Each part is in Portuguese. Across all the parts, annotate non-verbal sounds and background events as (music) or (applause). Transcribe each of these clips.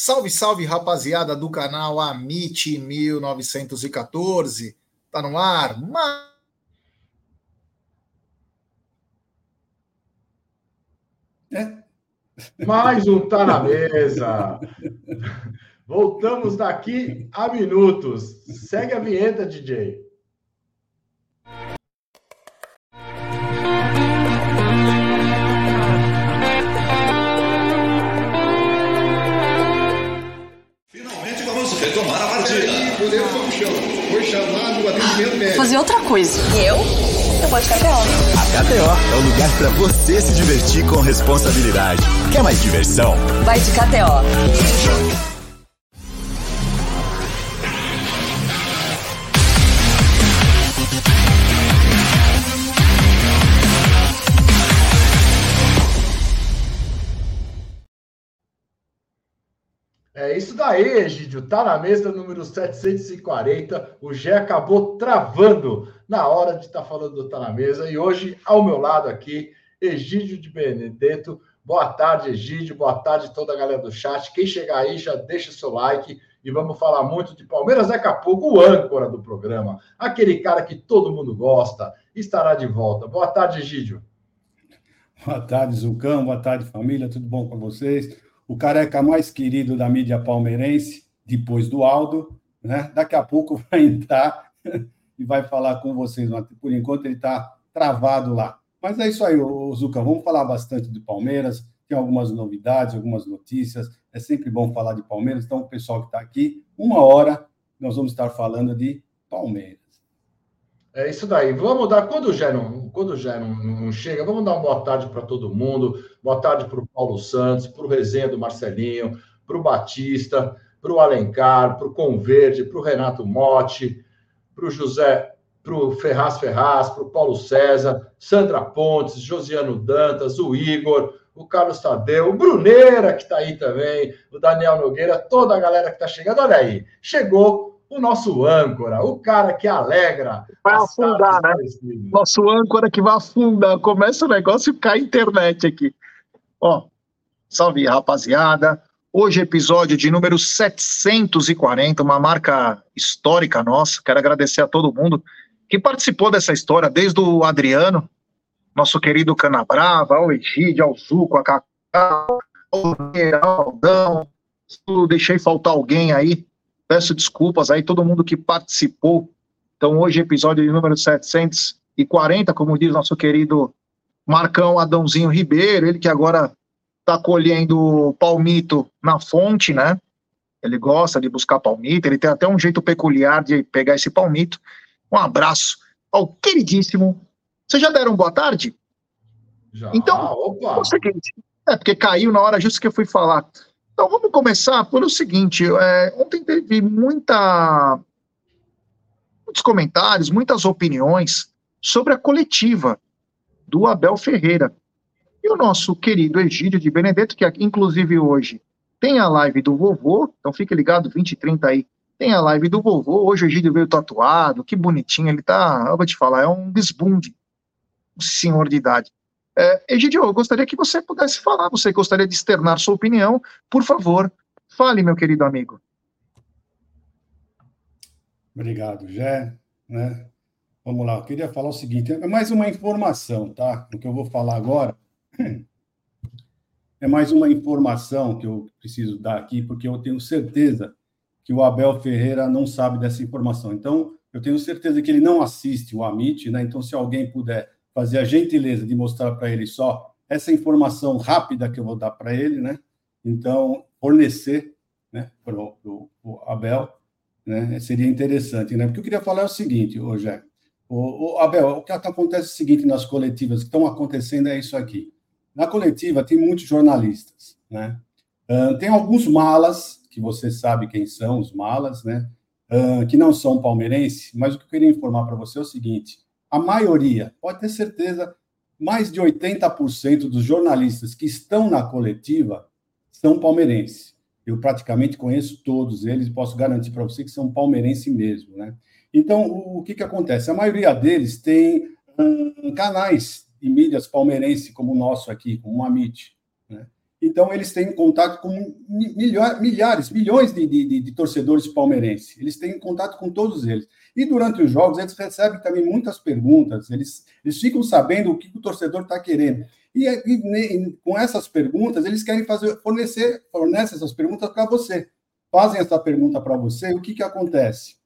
Salve, salve, rapaziada do canal Amit 1914. Tá no ar? Mas... É. Mais um Tá na Mesa. Voltamos daqui a minutos. Segue a vinheta, DJ. Fazer outra coisa. E eu? Eu vou de KTO. A KTO é o lugar para você se divertir com responsabilidade. Quer mais diversão? Vai de KTO. Isso daí, Egídio. Tá na mesa número 740. O Gé acabou travando na hora de estar tá falando do Tá na Mesa. E hoje, ao meu lado aqui, Egídio de Benedetto. Boa tarde, Egídio. Boa tarde, toda a galera do chat. Quem chegar aí, já deixa seu like. E vamos falar muito de Palmeiras daqui a pouco. O âncora do programa, aquele cara que todo mundo gosta, estará de volta. Boa tarde, Egídio. Boa tarde, Zucão. Boa tarde, família. Tudo bom com vocês? O careca mais querido da mídia palmeirense, depois do Aldo, né? Daqui a pouco (laughs) vai entrar e vai falar com vocês. Por enquanto ele está travado lá. Mas é isso aí, Zucca. Vamos falar bastante do Palmeiras. Tem algumas novidades, algumas notícias. É sempre bom falar de Palmeiras. Então, o pessoal que está aqui, uma hora, nós vamos estar falando de Palmeiras. É isso daí. Vamos dar. Quando o Gé não, quando o Gé não, não chega, vamos dar uma boa tarde para todo mundo. Boa tarde para o Paulo Santos, para o Resenha do Marcelinho, para o Batista, para o Alencar, para o Converde, para o Renato Motti, para o José, para o Ferraz Ferraz, para o Paulo César, Sandra Pontes, Josiano Dantas, o Igor, o Carlos Tadeu, o Bruneira, que está aí também, o Daniel Nogueira, toda a galera que está chegando. Olha aí, chegou o nosso âncora, o cara que alegra. Vai afundar, né? Nosso âncora que vai afundar. Começa o negócio e cai a internet aqui. Ó, salve, rapaziada. Hoje, episódio de número 740, uma marca histórica nossa. Quero agradecer a todo mundo que participou dessa história, desde o Adriano, nosso querido Canabrava, ao Egídio, ao Zuco, a Cacau, ao Aldão. Deixei faltar alguém aí Peço desculpas aí todo mundo que participou. Então, hoje, episódio de número 740, como diz nosso querido Marcão Adãozinho Ribeiro, ele que agora está colhendo palmito na fonte, né? Ele gosta de buscar palmito, ele tem até um jeito peculiar de pegar esse palmito. Um abraço ao queridíssimo. Vocês já deram boa tarde? Já. Então, Opa. é o seguinte. É, porque caiu na hora justo que eu fui falar. Então vamos começar pelo seguinte: é, ontem teve muita, muitos comentários, muitas opiniões sobre a coletiva do Abel Ferreira. E o nosso querido Egídio de Benedetto, que inclusive hoje tem a live do vovô, então fique ligado, 20 e 30 aí, tem a live do vovô. Hoje o Egídio veio tatuado, que bonitinho, ele tá, eu vou te falar, é um desbunde, um senhor de idade. É, Egidio, eu gostaria que você pudesse falar, você gostaria de externar sua opinião, por favor, fale, meu querido amigo. Obrigado, Jé. Né? Vamos lá, eu queria falar o seguinte: é mais uma informação, tá? O que eu vou falar agora (clears throat) é mais uma informação que eu preciso dar aqui, porque eu tenho certeza que o Abel Ferreira não sabe dessa informação. Então, eu tenho certeza que ele não assiste o Amit, né? Então, se alguém puder fazer a gentileza de mostrar para ele só essa informação rápida que eu vou dar para ele, né? Então, fornecer né, para o Abel, né? Seria interessante, né? Porque eu queria falar o seguinte, hoje o, o, Abel, o que acontece é o seguinte nas coletivas que estão acontecendo é isso aqui. Na coletiva tem muitos jornalistas, né? Uh, tem alguns malas, que você sabe quem são os malas, né? Uh, que não são palmeirenses, mas o que eu queria informar para você é o seguinte: a maioria, pode ter certeza, mais de 80% dos jornalistas que estão na coletiva são palmeirenses. Eu praticamente conheço todos eles e posso garantir para você que são palmeirenses mesmo, né? Então, o, o que, que acontece? A maioria deles tem hum, canais de mídias palmeirenses como o nosso aqui, como o Amit. Né? Então, eles têm contato com milhares, milhões de, de, de, torcedores palmeirenses. Eles têm contato com todos eles. E durante os jogos, eles recebem também muitas perguntas. Eles, eles ficam sabendo o que o torcedor está querendo. E, e, com essas perguntas, eles querem fazer, fornecer, fornece essas perguntas para você. Fazem essa pergunta para você, o que, que acontece?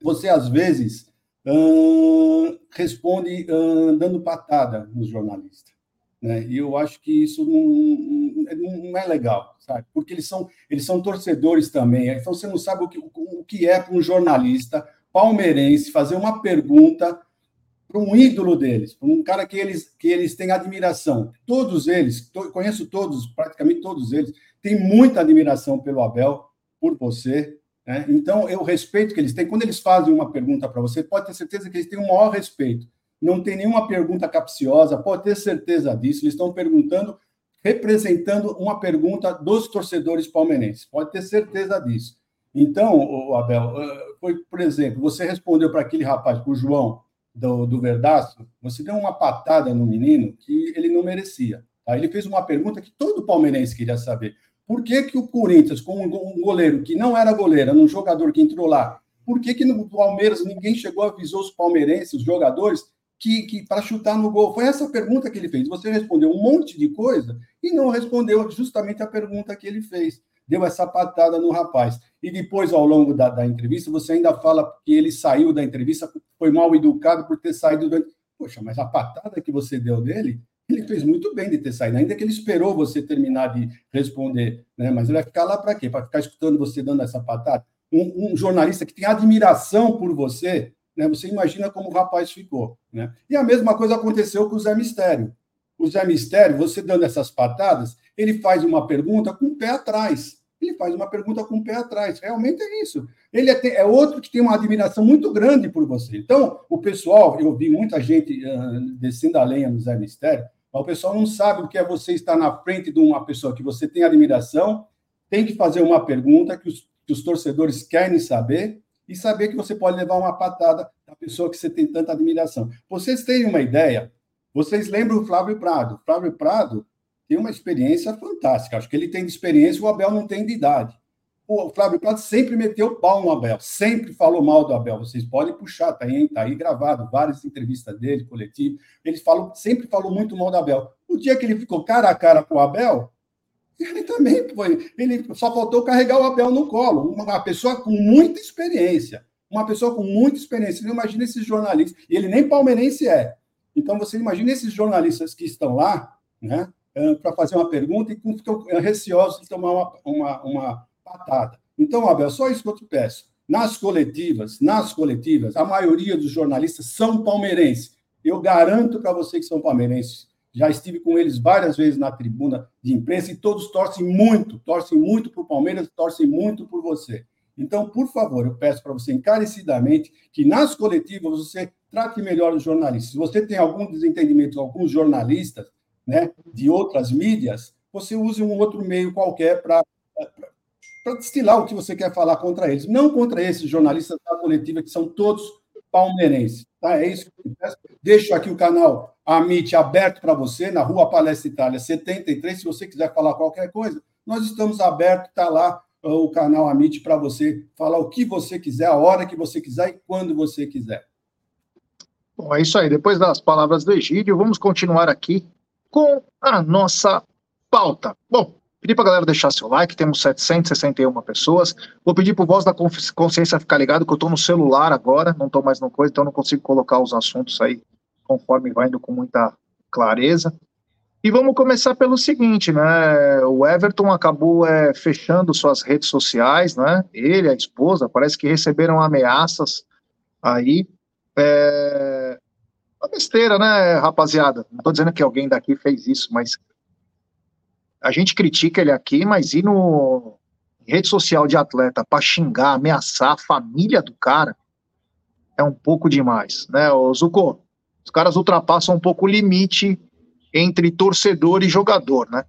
Você, às vezes, hum, responde hum, dando patada nos jornalistas. Né? E eu acho que isso não, não, é legal, sabe? Porque eles são, eles são torcedores também. Então você não sabe o que, o que é para um jornalista palmeirense fazer uma pergunta para um ídolo deles, para um cara que eles, que eles têm admiração. Todos eles, to, conheço todos, praticamente todos eles, têm muita admiração pelo Abel, por você. Né? Então, eu respeito que eles têm. Quando eles fazem uma pergunta para você, pode ter certeza que eles têm o maior respeito não tem nenhuma pergunta capciosa, pode ter certeza disso. Eles estão perguntando, representando uma pergunta dos torcedores palmeirenses, pode ter certeza disso. Então, Abel, foi, por exemplo, você respondeu para aquele rapaz, para o João do, do você deu uma patada no menino que ele não merecia. Tá? Ele fez uma pergunta que todo palmeirense queria saber. Por que, que o Corinthians, com um goleiro que não era goleiro, um jogador que entrou lá, por que, que no Palmeiras ninguém chegou avisou os palmeirenses, os jogadores, que, que para chutar no gol? Foi essa pergunta que ele fez. Você respondeu um monte de coisa e não respondeu justamente a pergunta que ele fez. Deu essa patada no rapaz. E depois, ao longo da, da entrevista, você ainda fala que ele saiu da entrevista, foi mal educado por ter saído da. Poxa, mas a patada que você deu dele, ele fez muito bem de ter saído, ainda que ele esperou você terminar de responder, né? Mas ele vai ficar lá para quê? Para ficar escutando você dando essa patada? Um, um, jornalista que tem admiração por você, né? Você imagina como o rapaz ficou. Né? E a mesma coisa aconteceu com o Zé Mistério. O Zé Mistério, você dando essas patadas, ele faz uma pergunta com o pé atrás. Ele faz uma pergunta com o pé atrás. Realmente é isso. Ele é, é outro que tem uma admiração muito grande por você. Então, o pessoal, eu vi muita gente uh, descendo a lenha no Zé Mistério, mas o pessoal não sabe o que é você estar na frente de uma pessoa que você tem admiração, tem que fazer uma pergunta que os, que os torcedores querem saber, e saber que você pode levar uma patada da pessoa que você tem tanta admiração. Vocês têm uma ideia? Vocês lembram o Flávio Prado? Flávio Prado tem uma experiência fantástica. Acho que ele tem de experiência, o Abel não tem de idade. O Flávio Prado sempre meteu pau no Abel, sempre falou mal do Abel. Vocês podem puxar, tá aí, tá aí gravado, várias entrevistas dele, coletivo. Ele falou, sempre falou muito mal do Abel. O dia que ele ficou cara a cara com o Abel, ele também foi. Ele só faltou carregar o Abel no colo. Uma pessoa com muita experiência. Uma pessoa com muita experiência. Você imagina esses jornalistas. E ele nem palmeirense é. Então, você imagina esses jornalistas que estão lá, né, eh, para fazer uma pergunta e ficam receosos de tomar uma, uma, uma patada. Então, Abel, só isso que eu te peço. Nas coletivas, nas coletivas, a maioria dos jornalistas são palmeirenses. Eu garanto para você que são palmeirenses já estive com eles várias vezes na tribuna de imprensa e todos torcem muito, torcem muito por Palmeiras, torcem muito por você. Então, por favor, eu peço para você encarecidamente que nas coletivas você trate melhor os jornalistas. Se você tem algum desentendimento com alguns jornalistas né, de outras mídias, você use um outro meio qualquer para para destilar o que você quer falar contra eles, não contra esses jornalistas da coletiva que são todos palmeirenses. Tá? É isso que eu peço. Deixo aqui o canal Amit aberto para você, na Rua Palestra Itália 73. Se você quiser falar qualquer coisa, nós estamos abertos, está lá uh, o canal Amit para você falar o que você quiser, a hora que você quiser e quando você quiser. Bom, é isso aí. Depois das palavras do Egídio, vamos continuar aqui com a nossa pauta. Bom, Pedir para a galera deixar seu like, temos 761 pessoas. Vou pedir para o Voz da Consciência ficar ligado, que eu estou no celular agora, não estou mais no coisa, então não consigo colocar os assuntos aí conforme vai indo com muita clareza. E vamos começar pelo seguinte, né? O Everton acabou é, fechando suas redes sociais, né? Ele, a esposa, parece que receberam ameaças aí. É... Uma besteira, né, rapaziada? Não estou dizendo que alguém daqui fez isso, mas a gente critica ele aqui, mas ir no rede social de atleta para xingar, ameaçar a família do cara é um pouco demais, né, o Zuko? Os caras ultrapassam um pouco o limite entre torcedor e jogador, né?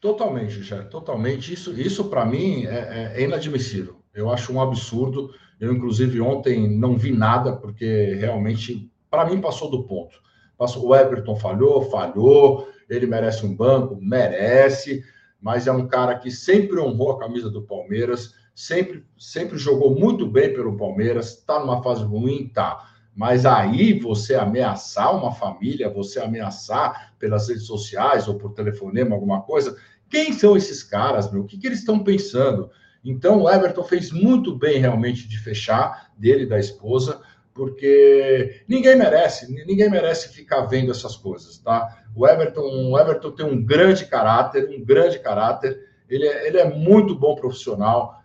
Totalmente, já, totalmente. Isso, isso para mim é, é, inadmissível. Eu acho um absurdo. Eu, inclusive, ontem não vi nada, porque realmente, para mim, passou do ponto. O Everton falhou, falhou. Ele merece um banco? Merece, mas é um cara que sempre honrou a camisa do Palmeiras, sempre, sempre jogou muito bem pelo Palmeiras, está numa fase ruim, tá. Mas aí você ameaçar uma família, você ameaçar pelas redes sociais ou por telefonema, alguma coisa, quem são esses caras, meu? O que, que eles estão pensando? Então, o Everton fez muito bem realmente de fechar dele e da esposa, porque ninguém merece, ninguém merece ficar vendo essas coisas, tá? O Everton, o Everton tem um grande caráter, um grande caráter. Ele é, ele é muito bom profissional.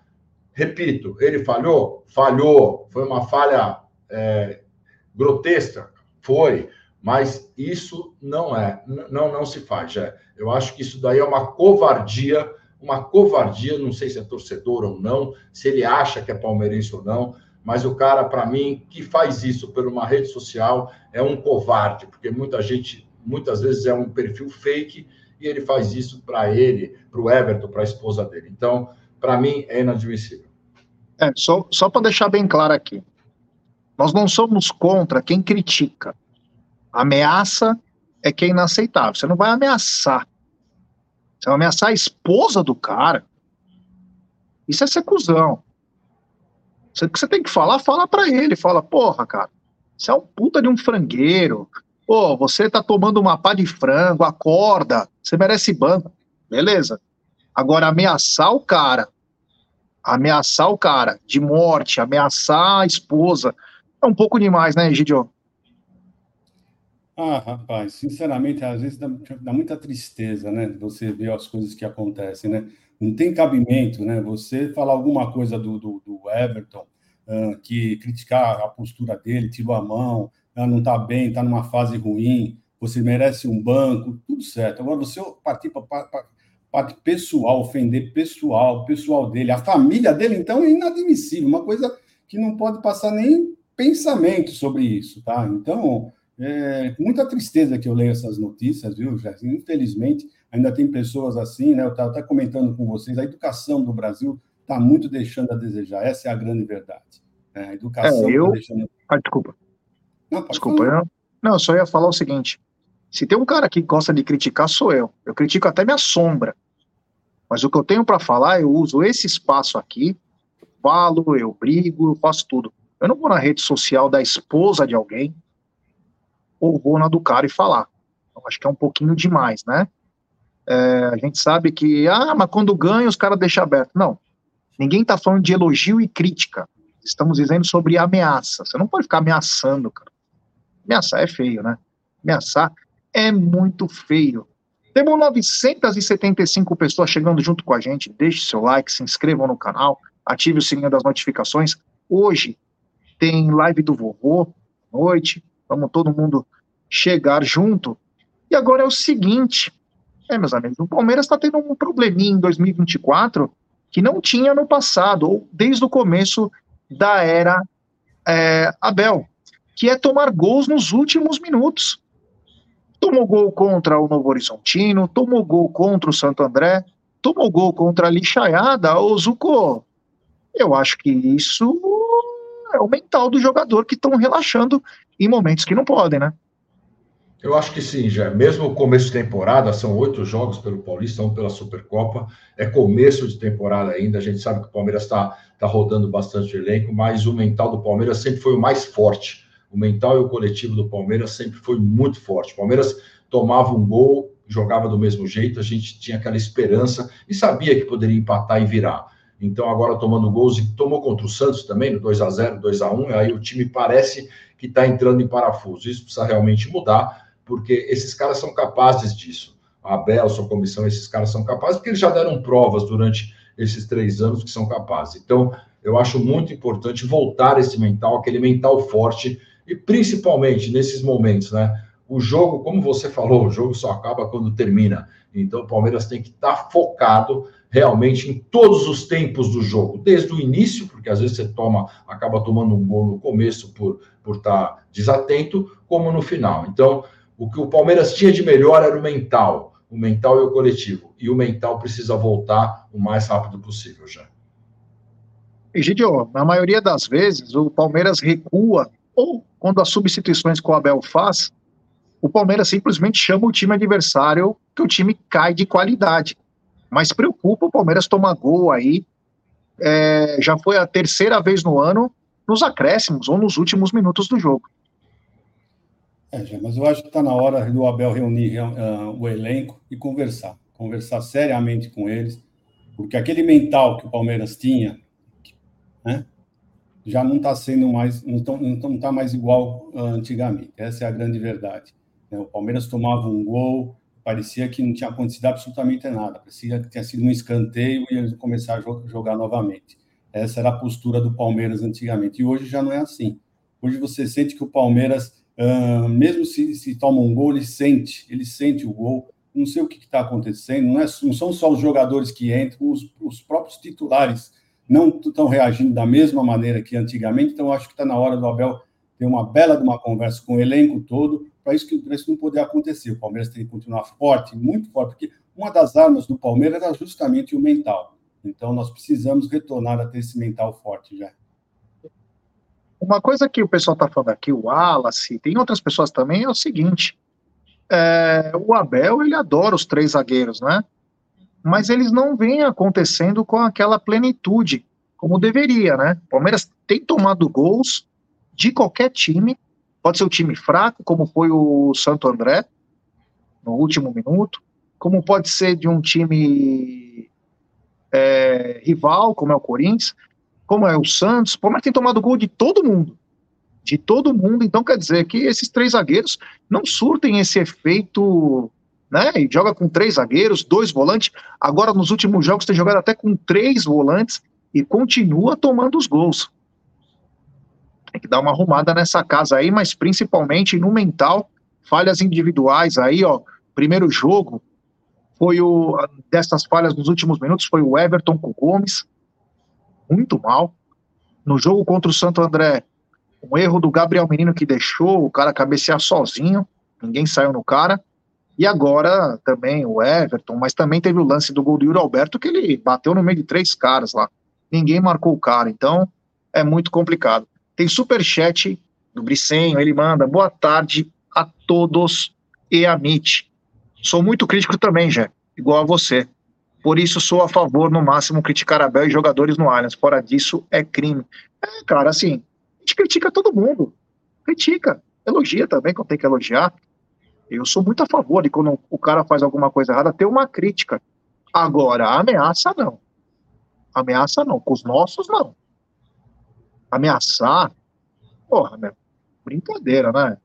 Repito, ele falhou, falhou, foi uma falha é, grotesca, foi, mas isso não é, não não se faz. Já. Eu acho que isso daí é uma covardia uma covardia, não sei se é torcedor ou não, se ele acha que é palmeirense ou não, mas o cara, para mim, que faz isso por uma rede social é um covarde, porque muita gente, muitas vezes, é um perfil fake e ele faz isso para ele, para o Everton, para a esposa dele. Então, para mim, é inadmissível. É, só, só para deixar bem claro aqui, nós não somos contra quem critica. ameaça é que é inaceitável. Você não vai ameaçar você vai ameaçar a esposa do cara. Isso é ser cuzão. Que você tem que falar, fala para ele. Fala, porra, cara, você é um puta de um frangueiro. Pô, você tá tomando uma pá de frango, acorda. Você merece banco. Beleza. Agora, ameaçar o cara, ameaçar o cara de morte, ameaçar a esposa, é um pouco demais, né, Egidio? Ah, rapaz, sinceramente, às vezes dá, dá, muita tristeza, né? Você ver as coisas que acontecem, né? Não tem cabimento, né? Você falar alguma coisa do, do, do Everton, uh, que criticar a postura dele, tirou a mão, uh, não está bem, está numa fase ruim, você merece um banco, tudo certo. Agora, você partir para parte pessoal, ofender pessoal, pessoal dele, a família dele, então, é inadmissível, uma coisa que não pode passar nem pensamento sobre isso, tá? Então é muita tristeza que eu leio essas notícias, viu, Jéssica? Infelizmente, ainda tem pessoas assim, né? Eu estava até comentando com vocês, a educação do Brasil está muito deixando a desejar. Essa é a grande verdade. Né? A educação é, eu... Tá deixando... Ah, desculpa. Não, desculpa, eu... não, eu só ia falar o seguinte. Se tem um cara que gosta de criticar, sou eu. Eu critico até minha sombra. Mas o que eu tenho para falar, eu uso esse espaço aqui, eu falo, eu brigo, eu faço tudo. Eu não vou na rede social da esposa de alguém, ou vou na do cara e falar. Então, acho que é um pouquinho demais, né? É, a gente sabe que, ah, mas quando ganha os caras deixam aberto. Não, ninguém está falando de elogio e crítica. Estamos dizendo sobre ameaça. Você não pode ficar ameaçando, cara. Ameaçar é feio, né? Ameaçar é muito feio. Temos 975 pessoas chegando junto com a gente. Deixe seu like, se inscrevam no canal, ative o sininho das notificações. Hoje tem live do vovô, noite. Vamos todo mundo chegar junto. E agora é o seguinte, é, meus amigos, o Palmeiras está tendo um probleminha em 2024 que não tinha no passado, ou desde o começo da era é, Abel, que é tomar gols nos últimos minutos. Tomou gol contra o Novo Horizontino, tomou gol contra o Santo André, tomou gol contra a Lixaiada, o Zuko. Eu acho que isso é o mental do jogador que estão relaxando em momentos que não podem, né? Eu acho que sim, já. Mesmo o começo de temporada, são oito jogos pelo Paulista, um pela Supercopa. É começo de temporada ainda. A gente sabe que o Palmeiras está tá rodando bastante elenco, mas o mental do Palmeiras sempre foi o mais forte. O mental e o coletivo do Palmeiras sempre foi muito forte. O Palmeiras tomava um gol, jogava do mesmo jeito, a gente tinha aquela esperança e sabia que poderia empatar e virar. Então, agora tomando gols e tomou contra o Santos também, no 2 a 0 2 a 1 aí o time parece que está entrando em parafuso. Isso precisa realmente mudar, porque esses caras são capazes disso. A Abel, sua comissão, esses caras são capazes, porque eles já deram provas durante esses três anos que são capazes. Então, eu acho muito importante voltar esse mental, aquele mental forte, e principalmente nesses momentos, né? O jogo, como você falou, o jogo só acaba quando termina. Então, o Palmeiras tem que estar tá focado realmente em todos os tempos do jogo, desde o início, porque às vezes você toma, acaba tomando um gol no começo por por estar tá desatento, como no final. Então, o que o Palmeiras tinha de melhor era o mental, o mental e o coletivo, e o mental precisa voltar o mais rápido possível já. Egidio, na maioria das vezes o Palmeiras recua, ou quando as substituições que o Abel faz, o Palmeiras simplesmente chama o time adversário que o time cai de qualidade. Mas preocupa o Palmeiras tomar gol aí. É, já foi a terceira vez no ano nos acréscimos ou nos últimos minutos do jogo. É, mas eu acho que está na hora do Abel reunir uh, o elenco e conversar. Conversar seriamente com eles, porque aquele mental que o Palmeiras tinha, né, já não está sendo mais, não está mais igual uh, antigamente. Essa é a grande verdade. Né? O Palmeiras tomava um gol, parecia que não tinha acontecido absolutamente nada, parecia que tinha sido um escanteio e eles começaram a jogar novamente. Essa era a postura do Palmeiras antigamente. E hoje já não é assim. Hoje você sente que o Palmeiras, uh, mesmo se, se toma um gol, ele sente, ele sente o gol. Não sei o que está acontecendo, não, é, não, são só os jogadores que entram, os, os próprios titulares não estão reagindo da mesma maneira que antigamente. Então, acho que está na hora do Abel ter uma bela de uma conversa com o elenco todo, para isso, que, isso não poder acontecer. O Palmeiras tem que continuar forte, muito forte, porque uma das armas do Palmeiras era justamente o mental. Então, nós precisamos retornar a ter esse mental forte já. Uma coisa que o pessoal está falando aqui, o Wallace, tem outras pessoas também, é o seguinte: é, o Abel, ele adora os três zagueiros, né? Mas eles não vêm acontecendo com aquela plenitude, como deveria, né? O Palmeiras tem tomado gols de qualquer time, pode ser o um time fraco, como foi o Santo André, no último minuto, como pode ser de um time é, rival, como é o Corinthians, como é o Santos. O Palmeiras tem tomado gol de todo mundo. De todo mundo. Então quer dizer que esses três zagueiros não surtem esse efeito. Né, e joga com três zagueiros, dois volantes. Agora, nos últimos jogos, tem jogado até com três volantes e continua tomando os gols. Tem que dar uma arrumada nessa casa aí, mas principalmente no mental, falhas individuais aí, ó. Primeiro jogo, foi o dessas falhas nos últimos minutos foi o Everton com o Gomes, muito mal. No jogo contra o Santo André, um erro do Gabriel Menino que deixou o cara cabecear sozinho, ninguém saiu no cara. E agora também o Everton, mas também teve o lance do gol do Yuri Alberto que ele bateu no meio de três caras lá. Ninguém marcou o cara, então é muito complicado. Tem super chat do Bricenho, ele manda boa tarde a todos e a MIT. Sou muito crítico também, já, igual a você. Por isso sou a favor, no máximo, criticar Abel e jogadores no Allianz. Fora disso, é crime. É, cara, assim, a gente critica todo mundo. Critica. Elogia também, quando tem que elogiar. Eu sou muito a favor de quando o cara faz alguma coisa errada, ter uma crítica. Agora, ameaça não. Ameaça não. Com os nossos, não. Ameaçar, porra, meu, brincadeira, né?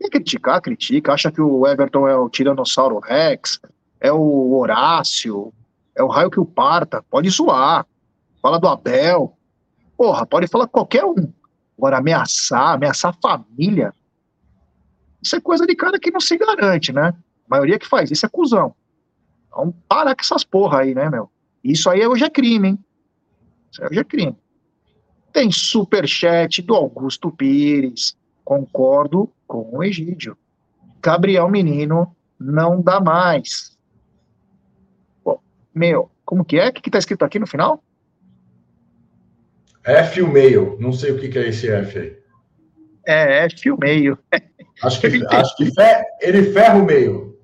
Quer criticar, critica. Acha que o Everton é o Tiranossauro Rex, é o Horácio, é o raio que o parta. Pode zoar. Fala do Abel. Porra, pode falar qualquer um. Agora, ameaçar, ameaçar a família. Isso é coisa de cara que não se garante, né? A maioria que faz isso é cuzão. Então, para com essas porra aí, né, meu? Isso aí hoje é crime, hein? Isso aí hoje é crime. Tem superchat do Augusto Pires. Concordo com o Egídio. Gabriel Menino não dá mais. Meu, como que é? O que está escrito aqui no final? F o meio. Não sei o que, que é esse F aí. É, F o meio. (laughs) Acho que, acho que fer, ele ferra o meio.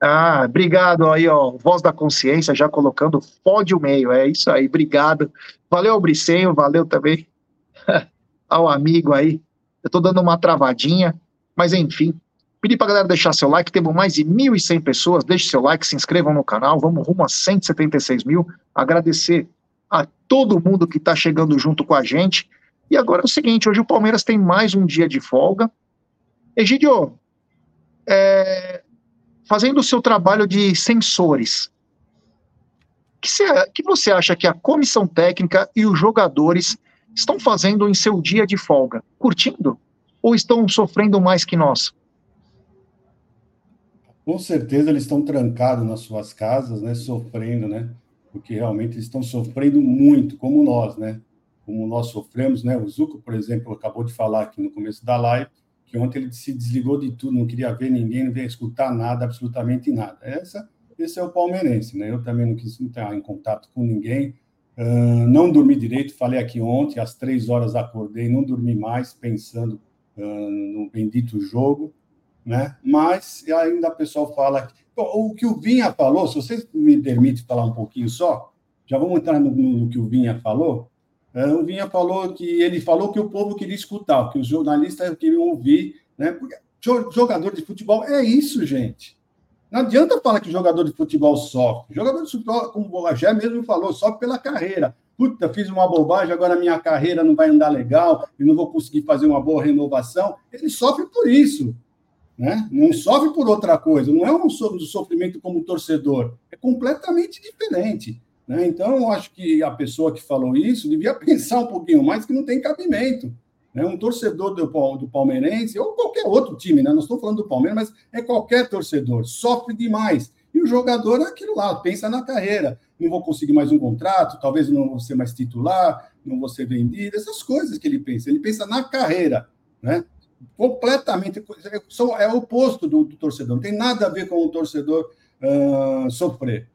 Ah, obrigado aí, ó. Voz da consciência, já colocando fode o meio. É isso aí, obrigado. Valeu, Bricenho, valeu também (laughs) ao amigo aí eu estou dando uma travadinha, mas enfim. Pedi para galera deixar seu like, temos mais de 1.100 pessoas. Deixe seu like, se inscrevam no canal, vamos rumo a 176 mil. Agradecer a todo mundo que está chegando junto com a gente. E agora é o seguinte: hoje o Palmeiras tem mais um dia de folga. Egidio, é, fazendo o seu trabalho de sensores, que, que você acha que a comissão técnica e os jogadores estão fazendo em seu dia de folga? Curtindo? Ou estão sofrendo mais que nós? Com certeza eles estão trancados nas suas casas, né, sofrendo, né? Porque realmente eles estão sofrendo muito, como nós, né? Como nós sofremos, né? O Zuco, por exemplo, acabou de falar aqui no começo da live que ontem ele se desligou de tudo, não queria ver ninguém, não queria escutar nada, absolutamente nada. Essa, esse é o palmeirense, né? Eu também não quis entrar em contato com ninguém, Uh, não dormi direito, falei aqui ontem, às três horas acordei, não dormi mais, pensando uh, no bendito jogo. Né? Mas ainda o pessoal fala. O que o Vinha falou, se vocês me permitem falar um pouquinho só, já vamos entrar no, no que o Vinha falou. É, o Vinha falou que ele falou que o povo queria escutar, que os jornalistas queriam ouvir, né? Porque jogador de futebol é isso, gente. Não adianta falar que jogador de futebol sofre. Jogador de futebol, como o Borragé mesmo falou, sofre pela carreira. Puta, fiz uma bobagem, agora minha carreira não vai andar legal e não vou conseguir fazer uma boa renovação. Ele sofre por isso. Né? Não sofre por outra coisa. Não é um sofrimento como torcedor. É completamente diferente. Né? Então, eu acho que a pessoa que falou isso devia (laughs) pensar um pouquinho mais que não tem cabimento. Né? Um torcedor do, do Palmeirense, ou qualquer outro time, né? não estou falando do Palmeiras, mas é qualquer torcedor, sofre demais. E o jogador é aquilo lá, pensa na carreira. Não vou conseguir mais um contrato, talvez não vou ser mais titular, não vou ser vendido, essas coisas que ele pensa. Ele pensa na carreira, né? Completamente. É, o oposto do, do torcedor, não tem nada a ver com o torcedor uh, sofrer.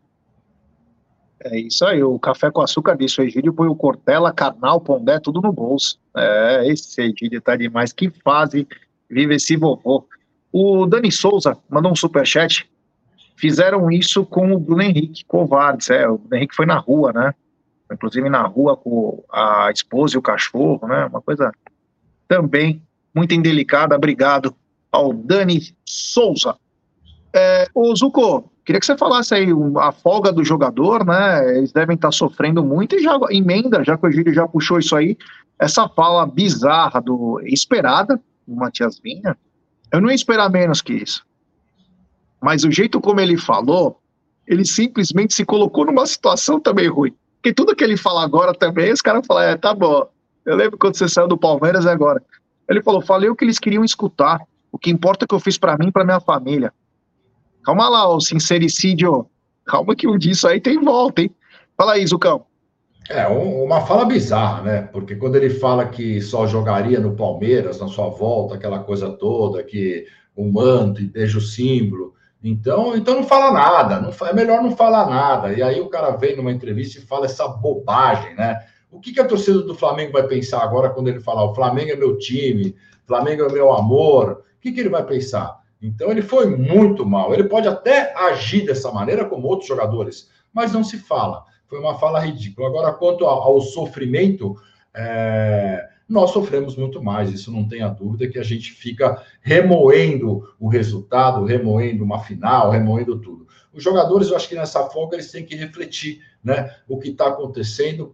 É isso aí, o café com açúcar disso. O Egídio põe o Cortella, Carnal, Pondé, tudo no bolso. É, esse Egídio tá demais. Que fase vive esse vovô. O Dani Souza mandou um superchat. Fizeram isso com o Bruno Henrique Covardes. É, o Bruno Henrique foi na rua, né? Inclusive na rua com a esposa e o cachorro, né? Uma coisa também muito indelicada. Obrigado ao Dani Souza. É, o Zuko, Queria que você falasse aí a folga do jogador, né? Eles devem estar sofrendo muito e já emenda, já que o Egílio já puxou isso aí, essa fala bizarra do esperada do Matias Vinha. Eu não ia esperar menos que isso. Mas o jeito como ele falou, ele simplesmente se colocou numa situação também ruim. Porque tudo que ele fala agora também, os caras falam, é, tá bom. Eu lembro quando você saiu do Palmeiras agora. Ele falou, falei o que eles queriam escutar. O que importa é que eu fiz para mim e para minha família. Calma lá, o sincericídio. Calma que um disso aí tem volta, hein? Fala aí, Zucão. É, uma fala bizarra, né? Porque quando ele fala que só jogaria no Palmeiras, na sua volta, aquela coisa toda, que o manto e beija o símbolo. Então, então não fala nada, não, é melhor não falar nada. E aí o cara vem numa entrevista e fala essa bobagem, né? O que, que a torcida do Flamengo vai pensar agora quando ele falar o Flamengo é meu time, Flamengo é meu amor? O que, que ele vai pensar? Então ele foi muito mal. Ele pode até agir dessa maneira, como outros jogadores, mas não se fala. Foi uma fala ridícula. Agora, quanto ao, sofrimento, é, nós sofremos muito mais, isso não tenha dúvida, que a gente fica remoendo o resultado, remoendo uma final, remoendo tudo. Os jogadores, eu acho que nessa folga eles têm que refletir né, o que está acontecendo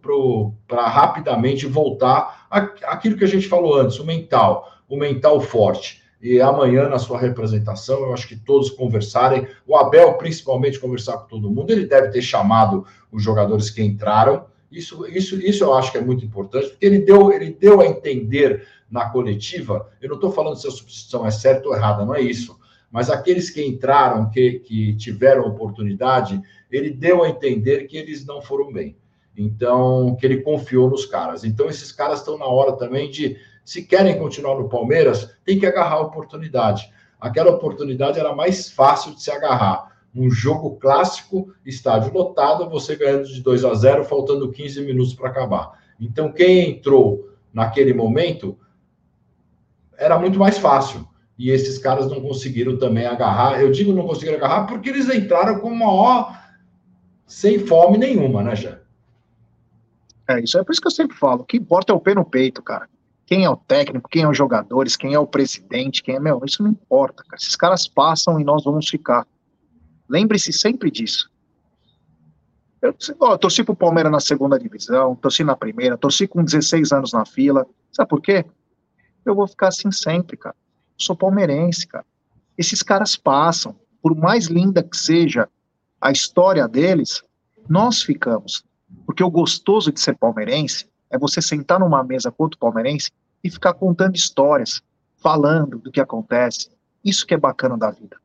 para rapidamente voltar aquilo que a gente falou antes, o mental, o mental forte e amanhã, na sua representação, eu acho que todos conversarem, o Abel principalmente conversar com todo mundo, ele deve ter chamado os jogadores que entraram. Isso, isso, isso eu acho que é muito importante, porque ele deu, ele deu a entender na coletiva. Eu não estou falando se a substituição é certa ou errada, não é isso. Mas aqueles que entraram, que, que tiveram oportunidade, ele deu a entender que eles não foram bem. Então, que ele confiou nos caras. Então, esses caras estão na hora também de se querem continuar no Palmeiras, tem que agarrar a oportunidade. Aquela oportunidade era mais fácil de se agarrar. Um jogo clássico, estádio lotado, você ganhando de 2 a 0, faltando 15 minutos para acabar. Então, quem entrou naquele momento era muito mais fácil. E esses caras não conseguiram também agarrar. Eu digo não conseguiram agarrar porque eles entraram com uma ó sem fome nenhuma, né, Jé? É, isso é por isso que eu sempre falo. O que importa é o pé no peito, cara. Quem é o técnico, quem é os jogadores, quem é o presidente, quem é meu, isso não importa, cara. Esses caras passam e nós vamos ficar. Lembre-se sempre disso. Eu, ó, eu torci pro Palmeiras na segunda divisão, torci na primeira, torci com 16 anos na fila. Sabe por quê? Eu vou ficar assim sempre, cara. Sou palmeirense, cara. Esses caras passam. Por mais linda que seja a história deles, nós ficamos. Porque o gostoso de ser palmeirense é você sentar numa mesa com outro palmeirense e ficar contando histórias, falando do que acontece. Isso que é bacana da vida.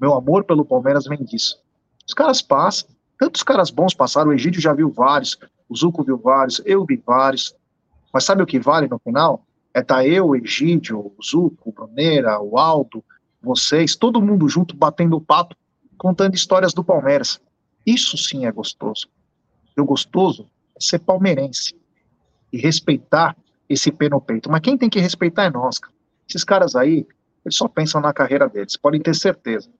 Meu amor pelo Palmeiras vem disso. Os caras passam, tantos caras bons passaram, o Egídio já viu vários, o Zuco viu vários, eu vi vários. Mas sabe o que vale no final? É tá eu, Egídio, o Zuco, o Bruneira, o Aldo, vocês, todo mundo junto batendo papo, contando histórias do Palmeiras. Isso sim é gostoso. E o gostoso é ser palmeirense e respeitar esse pé no peito. Mas quem tem que respeitar é nós, cara. Esses caras aí, eles só pensam na carreira deles, podem ter certeza.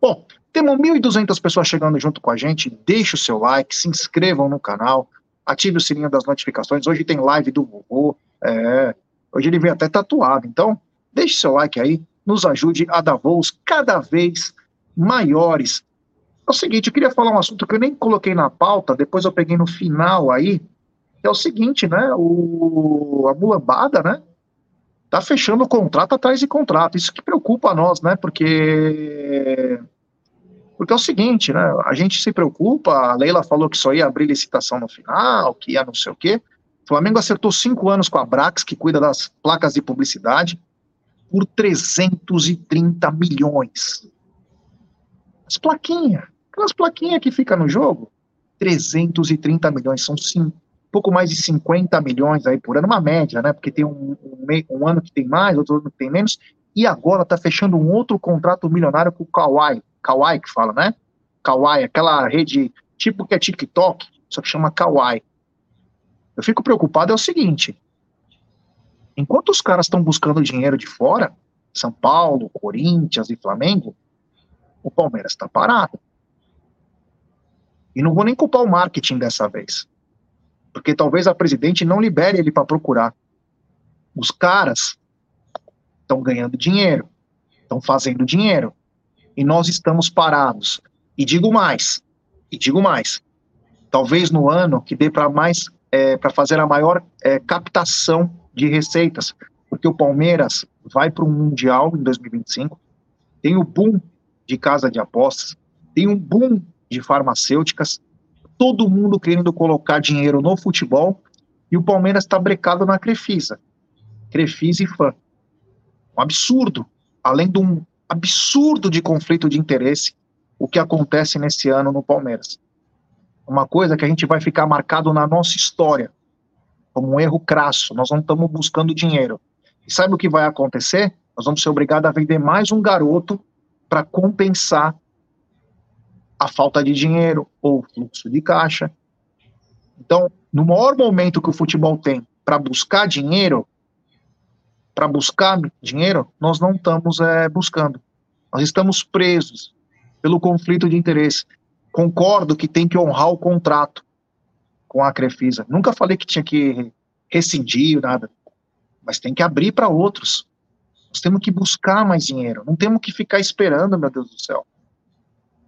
Bom, temos 1.200 pessoas chegando junto com a gente. Deixe o seu like, se inscrevam no canal, ative o sininho das notificações. Hoje tem live do vovô. É, hoje ele veio até tatuado. Então, deixe seu like aí, nos ajude a dar voos cada vez maiores. É o seguinte, eu queria falar um assunto que eu nem coloquei na pauta, depois eu peguei no final aí, é o seguinte, né? O, a mulambada, né? Tá fechando contrato atrás de contrato. Isso que preocupa a nós, né? Porque porque é o seguinte, né? A gente se preocupa, a Leila falou que só ia abrir licitação no final, que ia não sei o quê. Flamengo acertou cinco anos com a Brax, que cuida das placas de publicidade, por 330 milhões. As plaquinhas, aquelas plaquinhas que ficam no jogo, 330 milhões, são sim, pouco mais de 50 milhões aí por ano, uma média, né? Porque tem um, um, um ano que tem mais, outro ano que tem menos, e agora está fechando um outro contrato milionário com o Kawhi, Kawaii que fala, né? Kawaii, aquela rede tipo que é TikTok, só que chama Kawaii. Eu fico preocupado é o seguinte: enquanto os caras estão buscando dinheiro de fora, São Paulo, Corinthians e Flamengo, o Palmeiras está parado. E não vou nem culpar o marketing dessa vez, porque talvez a presidente não libere ele para procurar. Os caras estão ganhando dinheiro, estão fazendo dinheiro e nós estamos parados. E digo mais, e digo mais, talvez no ano que dê para mais, é, para fazer a maior é, captação de receitas, porque o Palmeiras vai para o Mundial em 2025, tem o boom de casa de apostas, tem um boom de farmacêuticas, todo mundo querendo colocar dinheiro no futebol, e o Palmeiras está brecado na Crefisa. Crefisa e fã. Um absurdo. Além de um absurdo de conflito de interesse o que acontece nesse ano no Palmeiras. Uma coisa que a gente vai ficar marcado na nossa história como um erro crasso. Nós não estamos buscando dinheiro. E sabe o que vai acontecer? Nós vamos ser obrigados a vender mais um garoto para compensar a falta de dinheiro ou fluxo de caixa. Então, no maior momento que o futebol tem para buscar dinheiro, para buscar dinheiro, nós não estamos é, buscando. Nós estamos presos pelo conflito de interesse. Concordo que tem que honrar o contrato com a Crefisa. Nunca falei que tinha que rescindir nada, mas tem que abrir para outros. Nós temos que buscar mais dinheiro. Não temos que ficar esperando, meu Deus do céu.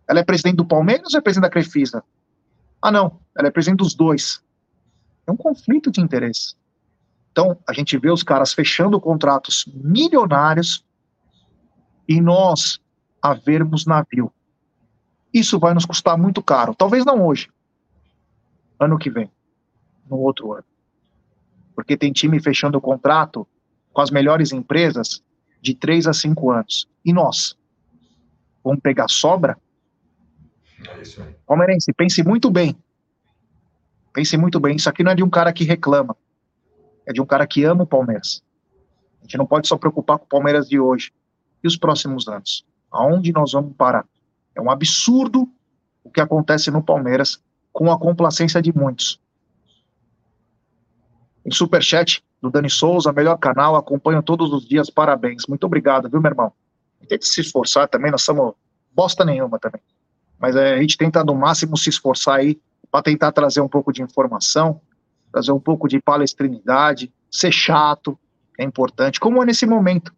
Ela é presidente do Palmeiras ou é presidente da Crefisa? Ah, não. Ela é presidente dos dois. É um conflito de interesse. Então, a gente vê os caras fechando contratos milionários e nós a vermos navio. Isso vai nos custar muito caro. Talvez não hoje, ano que vem, no outro ano. Porque tem time fechando o contrato com as melhores empresas de três a cinco anos. E nós? Vamos pegar sobra? É isso aí. Palmeirense, pense muito bem. Pense muito bem. Isso aqui não é de um cara que reclama é de um cara que ama o Palmeiras. A gente não pode só preocupar com o Palmeiras de hoje e os próximos anos. Aonde nós vamos parar? É um absurdo o que acontece no Palmeiras com a complacência de muitos. Em superchat do Dani Souza, melhor canal, acompanho todos os dias, parabéns. Muito obrigado, viu, meu irmão? Tem que se esforçar também, nós somos bosta nenhuma também. Mas é, a gente tenta no máximo se esforçar aí para tentar trazer um pouco de informação, trazer um pouco de palestrinidade, ser chato, é importante, como é nesse momento,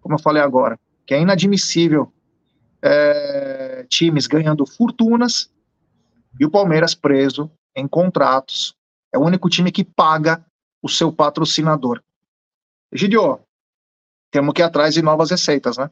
como eu falei agora, que é inadmissível é, times ganhando fortunas e o Palmeiras preso em contratos. É o único time que paga o seu patrocinador. Gidio, temos que ir atrás de novas receitas, né?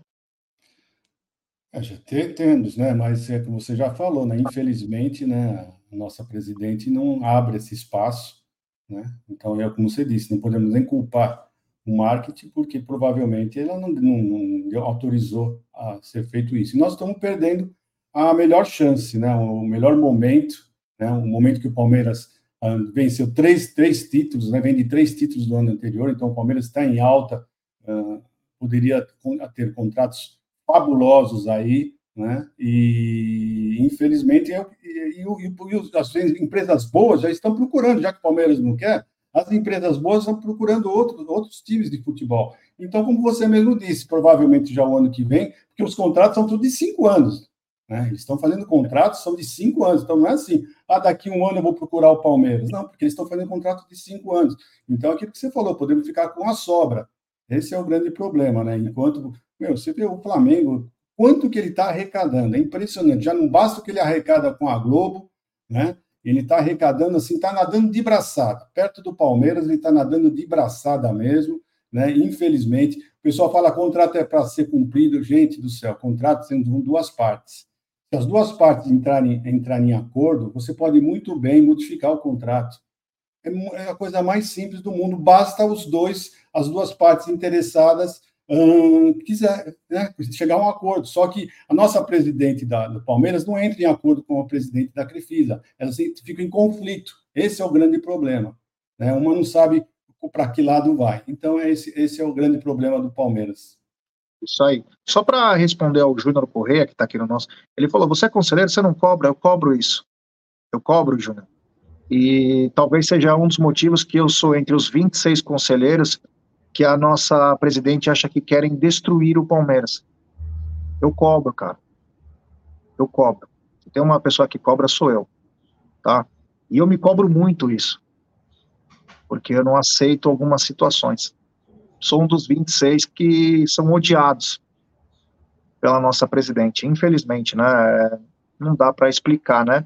É, já temos, né? Mas é como você já falou, né? Infelizmente, né? A nossa presidente não abre esse espaço né? Então, é como você disse, não podemos nem culpar o marketing, porque provavelmente ela não, não, não autorizou a ser feito isso. E nós estamos perdendo a melhor chance, né? o melhor momento, né? o momento que o Palmeiras uh, venceu três, três títulos, né? vem de três títulos do ano anterior, então o Palmeiras está em alta, uh, poderia ter contratos fabulosos aí, né? E infelizmente e, e, e, as empresas boas já estão procurando, já que o Palmeiras não quer, As empresas boas estão procurando outros, outros times de futebol. Então, como você mesmo disse, provavelmente já o ano que vem, porque os contratos são tudo de cinco anos. Né? Eles estão fazendo contratos, são de cinco anos. Então, não é assim, ah, daqui um ano eu vou procurar o Palmeiras. Não, porque eles estão fazendo contrato de cinco anos. Então, aquilo que você falou, podemos ficar com a sobra. Esse é o grande problema, né? Enquanto, meu, você vê o Flamengo, quanto que ele está arrecadando, é impressionante. Já não basta o que ele arrecada com a Globo, né? Ele está arrecadando assim, está nadando de braçada. Perto do Palmeiras, ele está nadando de braçada mesmo, né? Infelizmente, o pessoal fala contrato é para ser cumprido, gente do céu, contrato sendo duas partes. Se as duas partes entrarem, entrarem em acordo, você pode muito bem modificar o contrato. É, é a coisa mais simples do mundo. Basta os dois, as duas partes interessadas hum, quiser né, chegar a um acordo. Só que a nossa presidente da, do Palmeiras não entra em acordo com a presidente da Crefisa. Elas ficam em conflito. Esse é o grande problema. Né? Uma não sabe para que lado vai. Então, esse, esse é o grande problema do Palmeiras. Isso aí. Só para responder ao Júnior Correia, que está aqui no nosso. Ele falou: você é conselheiro, você não cobra? Eu cobro isso. Eu cobro, Júnior. E talvez seja um dos motivos que eu sou entre os 26 conselheiros que a nossa presidente acha que querem destruir o Palmeiras. Eu cobro, cara. Eu cobro. Se tem uma pessoa que cobra, sou eu. Tá? E eu me cobro muito isso. Porque eu não aceito algumas situações. Sou um dos 26 que são odiados pela nossa presidente. Infelizmente, né? Não dá para explicar, né?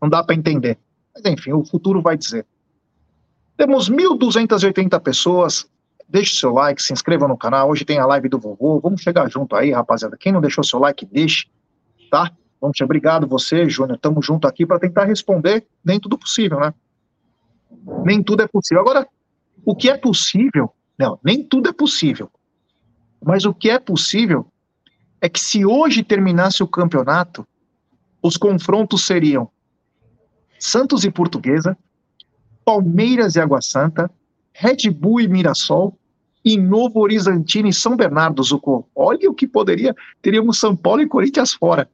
Não dá para entender. Mas enfim, o futuro vai dizer. Temos 1.280 pessoas. Deixe seu like, se inscreva no canal. Hoje tem a live do vovô. Vamos chegar junto aí, rapaziada. Quem não deixou seu like, deixe, tá? Vamos te obrigado você, Júnior. Tamo junto aqui para tentar responder dentro do possível, né? Nem tudo é possível. Agora, o que é possível? Não, nem tudo é possível. Mas o que é possível é que se hoje terminasse o campeonato, os confrontos seriam Santos e Portuguesa, Palmeiras e Água Santa, Red Bull e Mirassol, e Novo Horizontino e São Bernardo, Zucco. Olha o que poderia. Teríamos São Paulo e Corinthians fora.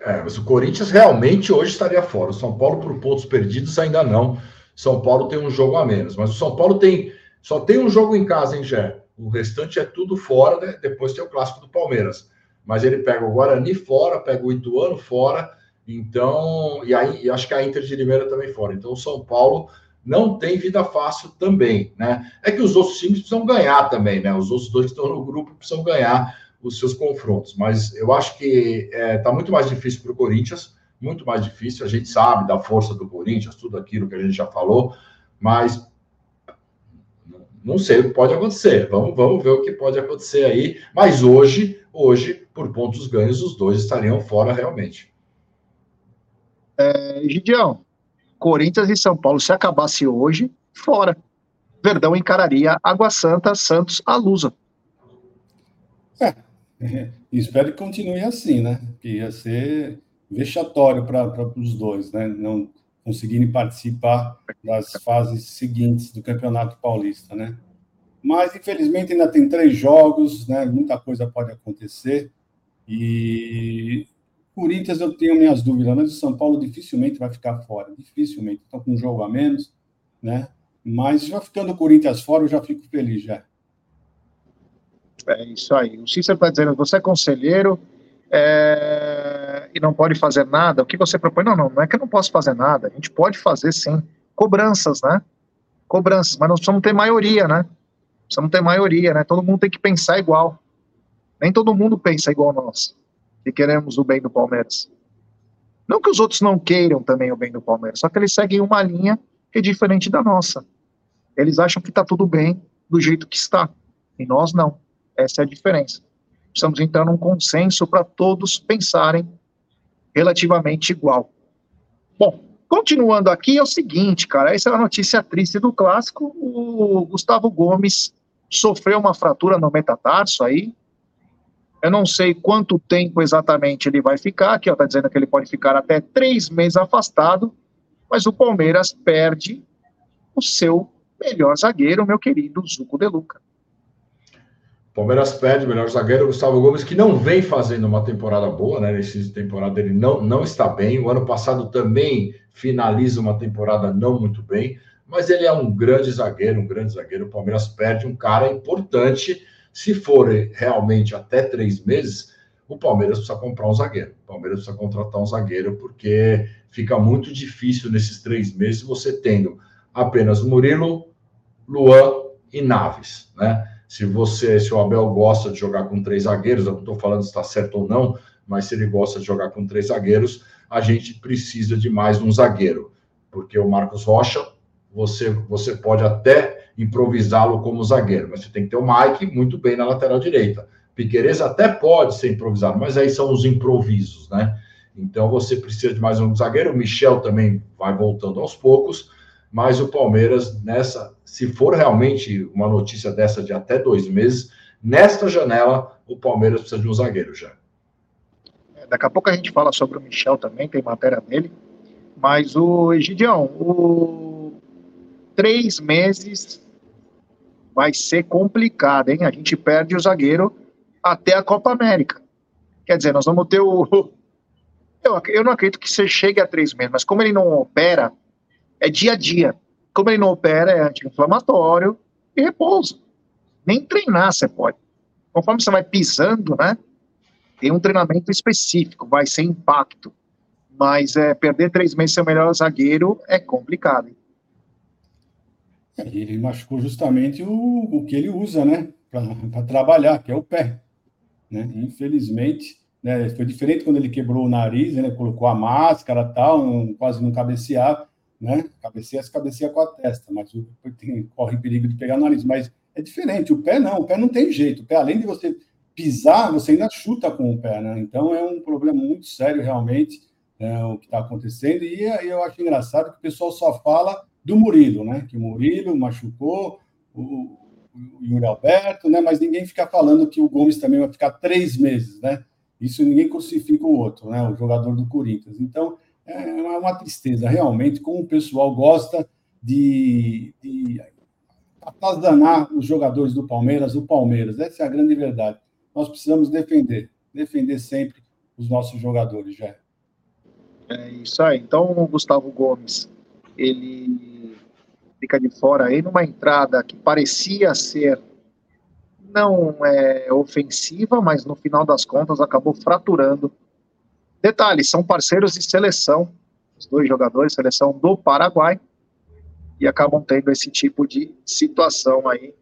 É, mas o Corinthians realmente hoje estaria fora. O São Paulo, por pontos perdidos, ainda não. São Paulo tem um jogo a menos. Mas o São Paulo tem só tem um jogo em casa, hein, Gé? O restante é tudo fora, né? Depois tem o clássico do Palmeiras. Mas ele pega o Guarani fora, pega o Ituano fora então, e aí e acho que a Inter de Limeira também fora. Então, o São Paulo não tem vida fácil também, né? É que os outros times precisam ganhar também, né? Os outros dois que estão no grupo precisam ganhar os seus confrontos. Mas eu acho que está é, tá muito mais difícil para o Corinthians, muito mais difícil. A gente sabe da força do Corinthians, tudo aquilo que a gente já falou, mas não sei o que pode acontecer. Vamos, vamos ver o que pode acontecer aí. Mas hoje, hoje, por pontos ganhos, os dois estariam fora realmente. É, Gideão, Corinthians e São Paulo, se acabasse hoje, fora. Verdão encararia Água Santa, Santos, a Lusa. É, (laughs) espero que continue assim, né? Que ia ser vexatório para os dois, né? Não conseguirem participar das fases seguintes do Campeonato Paulista, né? Mas, infelizmente, ainda tem três jogos, né? Muita coisa pode acontecer. E Corinthians eu tenho minhas dúvidas, mas o São Paulo dificilmente vai ficar fora, dificilmente. Estão com um jogo a menos, né? Mas já ficando o Corinthians fora, eu já fico feliz já. É isso aí. O Cícero está dizendo, você é conselheiro é... e não pode fazer nada. O que você propõe? Não, não, não é que eu não posso fazer nada. A gente pode fazer sim. Cobranças, né? Cobranças, mas nós precisamos ter maioria, né? Precisamos ter maioria, né? Todo mundo tem que pensar igual. Nem todo mundo pensa igual nós e queremos o bem do Palmeiras. Não que os outros não queiram também o bem do Palmeiras, só que eles seguem uma linha que é diferente da nossa. Eles acham que está tudo bem do jeito que está, e nós não. Essa é a diferença. Precisamos entrar num consenso para todos pensarem relativamente igual. Bom, continuando aqui, é o seguinte, cara, essa é a notícia triste do clássico. O Gustavo Gomes sofreu uma fratura no metatarso aí, eu não sei quanto tempo exatamente ele vai ficar, aqui está dizendo que ele pode ficar até três meses afastado, mas o Palmeiras perde o seu melhor zagueiro, meu querido Zuco De Luca. Palmeiras perde o melhor zagueiro, Gustavo Gomes, que não vem fazendo uma temporada boa, né? Nessa temporada ele não, não está bem. O ano passado também finaliza uma temporada não muito bem. mas ele é um grande zagueiro, um grande zagueiro. O Palmeiras perde um cara importante. Se for realmente até três meses, o Palmeiras precisa comprar um zagueiro. O Palmeiras precisa contratar um zagueiro, porque fica muito difícil nesses três meses você tendo apenas Murilo, Luan e Naves, né? Se você, se o Abel gosta de jogar com três zagueiros, eu não estou falando se está certo ou não, mas se ele gosta de jogar com três zagueiros, a gente precisa de mais um zagueiro, porque o Marcos Rocha, você, você pode até improvisá-lo como zagueiro, mas você tem que ter o Mike muito bem na lateral direita. Piqueires até pode ser improvisado, mas aí são os improvisos, né? Então você precisa de mais um zagueiro. O Michel também vai voltando aos poucos, mas o Palmeiras, nessa, se for realmente uma notícia dessa de até dois meses, nesta janela, o Palmeiras precisa de um zagueiro já. É, daqui a pouco a gente fala sobre o Michel também, tem matéria dele. Mas o Egidião, o três meses vai ser complicado, hein? A gente perde o zagueiro até a Copa América. Quer dizer, nós vamos ter o. (laughs) Eu, eu não acredito que você chegue a três meses, mas como ele não opera, é dia a dia. Como ele não opera, é anti-inflamatório e repouso. Nem treinar você pode. Conforme você vai pisando, né? Tem um treinamento específico, vai ser impacto. Mas é, perder três meses ser o melhor zagueiro é complicado. Ele machucou justamente o, o que ele usa, né? Para trabalhar, que é o pé. Né? Infelizmente, né? foi diferente quando ele quebrou o nariz, né? colocou a máscara tal, não, quase não cabeceava, né? Cabeceia, se cabeceia com a testa, mas tem, corre perigo de pegar o nariz. Mas é diferente, o pé não, o pé não tem jeito. O pé, além de você pisar, você ainda chuta com o pé, né? Então é um problema muito sério, realmente, né, o que está acontecendo. E eu acho engraçado que o pessoal só fala do Murilo, né? Que o Murilo machucou, o, o Yuri Alberto, né? Mas ninguém fica falando que o Gomes também vai ficar três meses, né? Isso ninguém crucifica o outro, né? O jogador do Corinthians. Então, é uma tristeza, realmente, como o pessoal gosta de, de atazanar os jogadores do Palmeiras, o Palmeiras. Essa é a grande verdade. Nós precisamos defender, defender sempre os nossos jogadores, já. É isso aí. Então, o Gustavo Gomes, ele fica de fora aí numa entrada que parecia ser não é ofensiva, mas no final das contas acabou fraturando. Detalhe, são parceiros de seleção, os dois jogadores, seleção do Paraguai, e acabam tendo esse tipo de situação aí.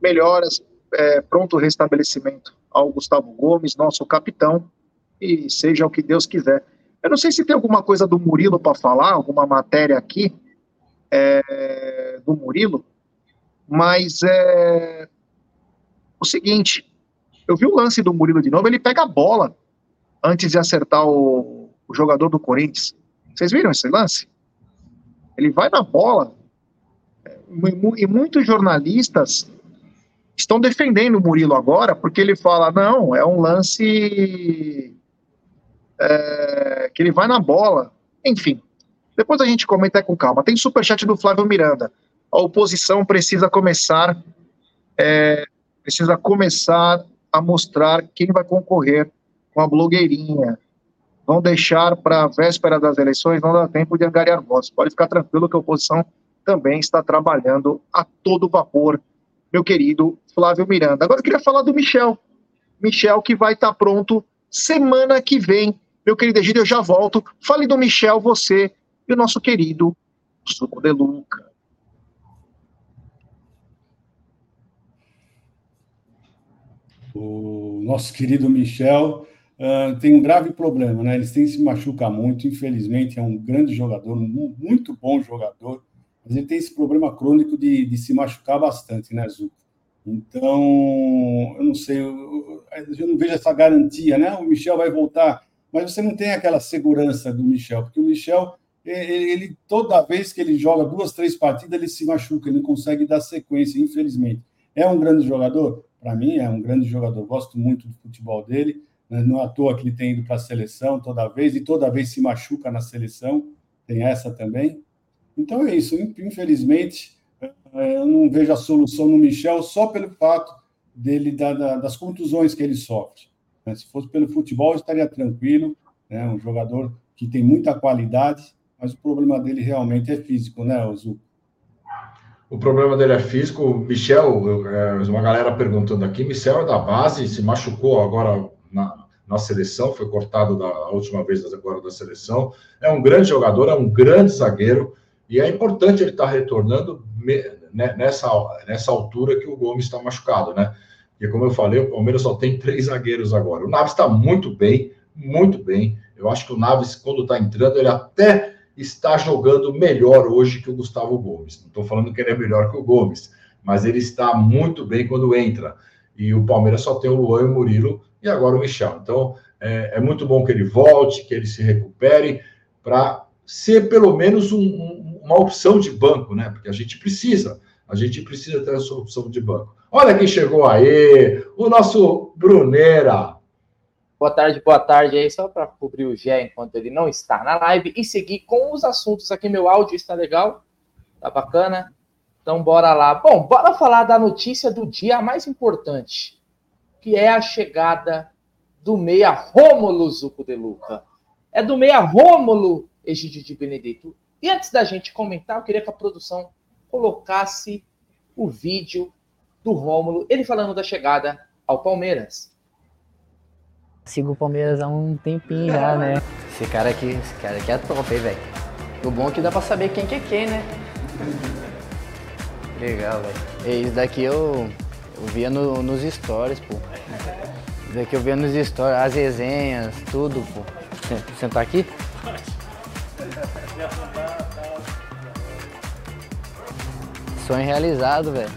Melhoras, é, pronto restabelecimento ao Gustavo Gomes, nosso capitão, e seja o que Deus quiser. Eu não sei se tem alguma coisa do Murilo para falar, alguma matéria aqui, é, do Murilo, mas é o seguinte, eu vi o lance do Murilo de novo, ele pega a bola antes de acertar o, o jogador do Corinthians. Vocês viram esse lance? Ele vai na bola e, e muitos jornalistas estão defendendo o Murilo agora porque ele fala não, é um lance é, que ele vai na bola. Enfim, depois a gente comenta com calma. Tem superchat do Flávio Miranda. A oposição precisa começar, é, precisa começar a mostrar quem vai concorrer com a blogueirinha. Vão deixar para a véspera das eleições, não dá tempo de angariar votos. Pode ficar tranquilo que a oposição também está trabalhando a todo vapor, meu querido Flávio Miranda. Agora eu queria falar do Michel. Michel que vai estar pronto semana que vem. Meu querido Egídio, eu já volto. Fale do Michel, você e o nosso querido Suco de Luca. O nosso querido Michel uh, tem um grave problema, né? Ele tem se machucar muito, infelizmente é um grande jogador, muito bom jogador, mas ele tem esse problema crônico de, de se machucar bastante, né, Zuco? Então, eu não sei, eu, eu, não vejo essa garantia, né? O Michel vai voltar, mas você não tem aquela segurança do Michel, porque o Michel ele toda vez que ele joga duas, três partidas, ele se machuca, ele não consegue dar sequência, infelizmente. É um grande jogador? Para mim, é um grande jogador. Gosto muito do futebol dele. Né? Não é à toa que ele tem ido para a seleção toda vez e toda vez se machuca na seleção. Tem essa também. Então é isso. Infelizmente, é, eu não vejo a solução no Michel só pelo fato dele das contusões que ele sofre. Né? Se fosse pelo futebol, estaria tranquilo. É um jogador que tem muita qualidade, mas o problema dele realmente é físico, né, Ozu? o problema dele é físico. Michel, é, uma galera perguntando aqui, Michel é da base, se machucou agora na, na seleção, foi cortado da última vez agora da seleção. É um grande jogador, é um grande zagueiro, e é importante ele estar tá retornando né, nessa, nessa altura que o Gomes está machucado, né? Porque, como eu falei, o Palmeiras só tem três zagueiros agora. O Naves está muito bem, muito bem. Eu acho que o Naves, quando está entrando, ele até está jogando melhor hoje que o Gustavo Gomes. Não estou falando que ele é melhor que o Gomes, mas ele está muito bem quando entra. E o Palmeiras só tem o Luan e o Murilo e agora o Michel. Então, é, é muito bom que ele volte, que ele se recupere, para ser pelo menos um, um, uma opção de banco, né? Porque a gente precisa, a gente precisa ter essa opção de banco. Olha quem chegou aí, o nosso Brunera. Boa tarde, boa tarde aí, só para cobrir o Gé enquanto ele não está na live e seguir com os assuntos aqui. Meu áudio está legal, tá bacana? Então bora lá. Bom, bora falar da notícia do dia mais importante, que é a chegada do meia Rômulo Zuco de Luca. É do meia Rômulo Egidio de Benedito. E antes da gente comentar, eu queria que a produção colocasse o vídeo do Rômulo, ele falando da chegada ao Palmeiras. Sigo o Palmeiras há um tempinho já, né? Esse cara aqui, esse cara aqui é top, hein, velho? O bom é que dá pra saber quem que é quem, né? Legal, velho. Isso daqui eu, eu via no, nos stories, pô. Isso daqui eu via nos stories, as resenhas, tudo, pô. Sentar aqui? Sonho realizado, velho.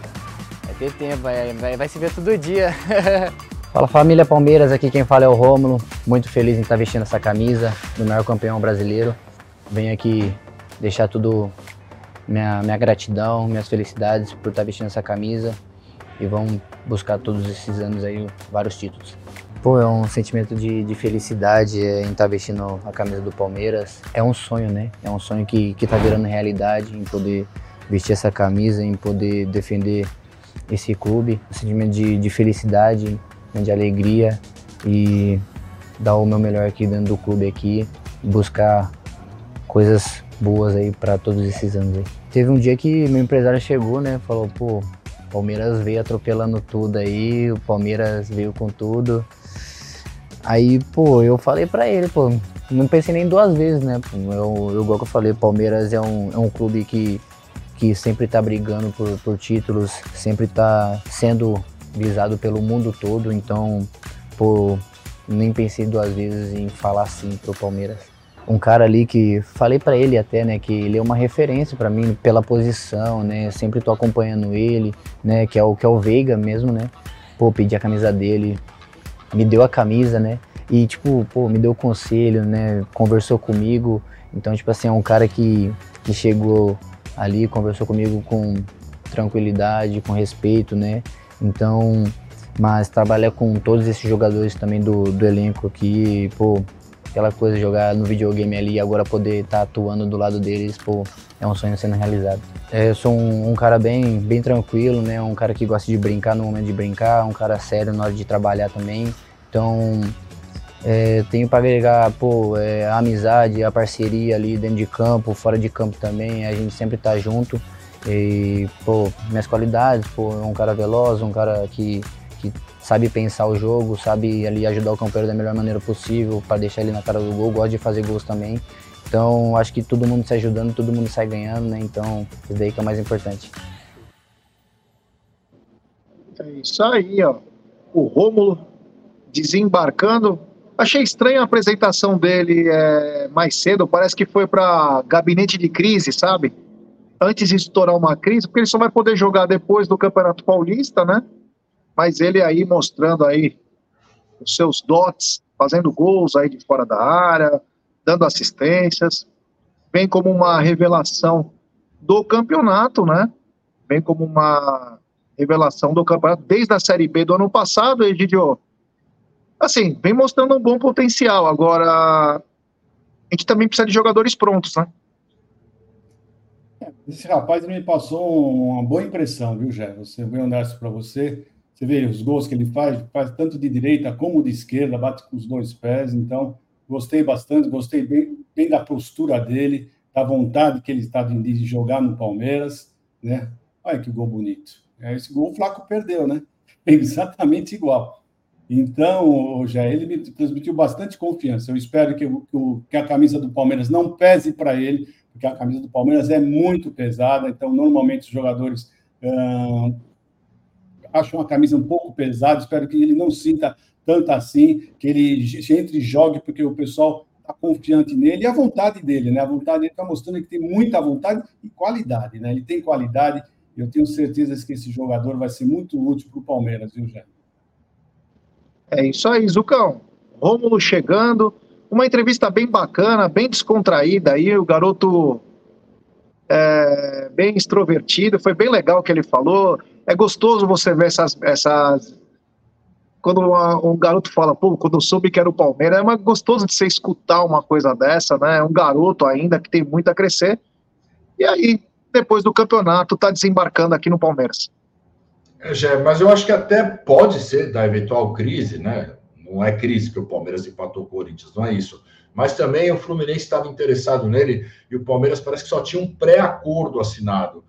Vai ter tempo, vai, vai, vai se ver todo dia. (laughs) Fala família Palmeiras, aqui quem fala é o Rômulo. Muito feliz em estar vestindo essa camisa do maior campeão brasileiro. Venho aqui deixar tudo minha, minha gratidão, minhas felicidades por estar vestindo essa camisa e vamos buscar todos esses anos aí vários títulos. Pô, é um sentimento de, de felicidade é, em estar vestindo a camisa do Palmeiras. É um sonho, né? É um sonho que, que tá virando realidade em poder vestir essa camisa, em poder defender esse clube. Um sentimento de, de felicidade, de alegria e dar o meu melhor aqui dentro do clube aqui, buscar coisas boas aí para todos esses anos aí. Teve um dia que meu empresário chegou, né, falou, pô, Palmeiras veio atropelando tudo aí, o Palmeiras veio com tudo. Aí, pô, eu falei para ele, pô, não pensei nem duas vezes, né? Eu, eu, igual que eu falei, Palmeiras é um, é um clube que, que sempre tá brigando por, por títulos, sempre tá sendo visado pelo mundo todo, então, pô, nem pensei duas vezes em falar assim pro Palmeiras. Um cara ali que falei para ele até, né, que ele é uma referência para mim pela posição, né? Sempre tô acompanhando ele, né, que é o que é o Veiga mesmo, né? Pô, pedi a camisa dele, me deu a camisa, né? E tipo, pô, me deu conselho, né? Conversou comigo. Então, tipo assim, é um cara que que chegou ali, conversou comigo com tranquilidade, com respeito, né? Então, mas trabalhar com todos esses jogadores também do, do elenco aqui, pô, aquela coisa jogar no videogame ali e agora poder estar tá atuando do lado deles, pô, é um sonho sendo realizado. É, eu sou um, um, cara bem, bem tranquilo, né? Um cara que gosta de brincar no momento de brincar, um cara sério na hora de trabalhar também. Então, é, tenho para agregar, pô, é, a amizade, a parceria ali dentro de campo, fora de campo também, a gente sempre tá junto. E, pô, minhas qualidades, pô, é um cara veloz, um cara que, que sabe pensar o jogo, sabe ali ajudar o campeiro da melhor maneira possível para deixar ele na cara do gol, gosta de fazer gols também. Então, acho que todo mundo se ajudando, todo mundo sai ganhando, né? Então, isso daí que é o mais importante. É isso aí, ó. O Rômulo desembarcando. Achei estranha a apresentação dele é, mais cedo, parece que foi para gabinete de crise, sabe? antes de estourar uma crise, porque ele só vai poder jogar depois do Campeonato Paulista, né? Mas ele aí mostrando aí os seus dotes, fazendo gols aí de fora da área, dando assistências, vem como uma revelação do campeonato, né? Vem como uma revelação do campeonato desde a Série B do ano passado, Egidio. Assim, vem mostrando um bom potencial. Agora, a gente também precisa de jogadores prontos, né? Esse rapaz me passou uma boa impressão, viu, Jé? Você vê honesto para você. Você vê os gols que ele faz, faz tanto de direita como de esquerda, bate com os dois pés. Então, gostei bastante, gostei bem, bem da postura dele, da vontade que ele está de jogar no Palmeiras, né? Olha que gol bonito. É, esse gol o Flaco perdeu, né? (laughs) Exatamente igual. Então, já ele me transmitiu bastante confiança. Eu espero que, o, que a camisa do Palmeiras não pese para ele, porque a camisa do Palmeiras é muito pesada. Então, normalmente os jogadores hum, acham a camisa um pouco pesada. Espero que ele não sinta tanto assim, que ele entre e jogue, porque o pessoal está confiante nele e a vontade dele, né? A vontade dele está mostrando que tem muita vontade e qualidade, né? Ele tem qualidade. Eu tenho certeza que esse jogador vai ser muito útil para o Palmeiras, viu, Jé? É isso aí, Zucão. Rômulo chegando. Uma entrevista bem bacana, bem descontraída aí. O garoto é, bem extrovertido. Foi bem legal o que ele falou. É gostoso você ver essas, essas quando um garoto fala, pô, quando eu soube que era o Palmeiras, é gostoso de você escutar uma coisa dessa, né? Um garoto ainda que tem muito a crescer. E aí, depois do campeonato, tá desembarcando aqui no Palmeiras. É, mas eu acho que até pode ser da eventual crise, né? Não é crise que o Palmeiras empatou o Corinthians, não é isso. Mas também o Fluminense estava interessado nele e o Palmeiras parece que só tinha um pré-acordo assinado.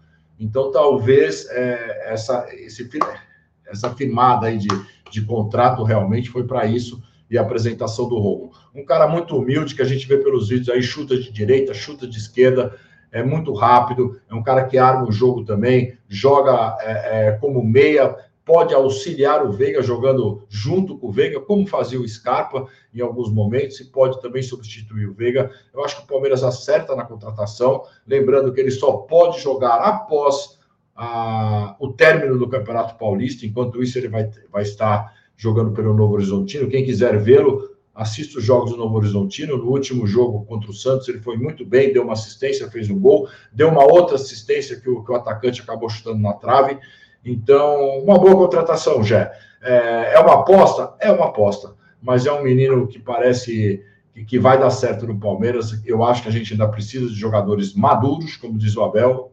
Então, talvez é, essa, esse, essa firmada aí de de contrato realmente foi para isso e a apresentação do Romulo. Um cara muito humilde que a gente vê pelos vídeos aí, chuta de direita, chuta de esquerda, é muito rápido, é um cara que arma o jogo também, joga é, é, como meia, pode auxiliar o Veiga jogando junto com o Veiga, como fazia o Scarpa em alguns momentos, e pode também substituir o Veiga. Eu acho que o Palmeiras acerta na contratação, lembrando que ele só pode jogar após a, o término do Campeonato Paulista. Enquanto isso, ele vai, vai estar jogando pelo Novo Horizontino. Quem quiser vê-lo, assista os jogos do Novo Horizontino. No último jogo contra o Santos, ele foi muito bem, deu uma assistência, fez um gol, deu uma outra assistência que o, que o atacante acabou chutando na trave. Então, uma boa contratação, Jé. É, é uma aposta? É uma aposta. Mas é um menino que parece que, que vai dar certo no Palmeiras. Eu acho que a gente ainda precisa de jogadores maduros, como diz o Abel,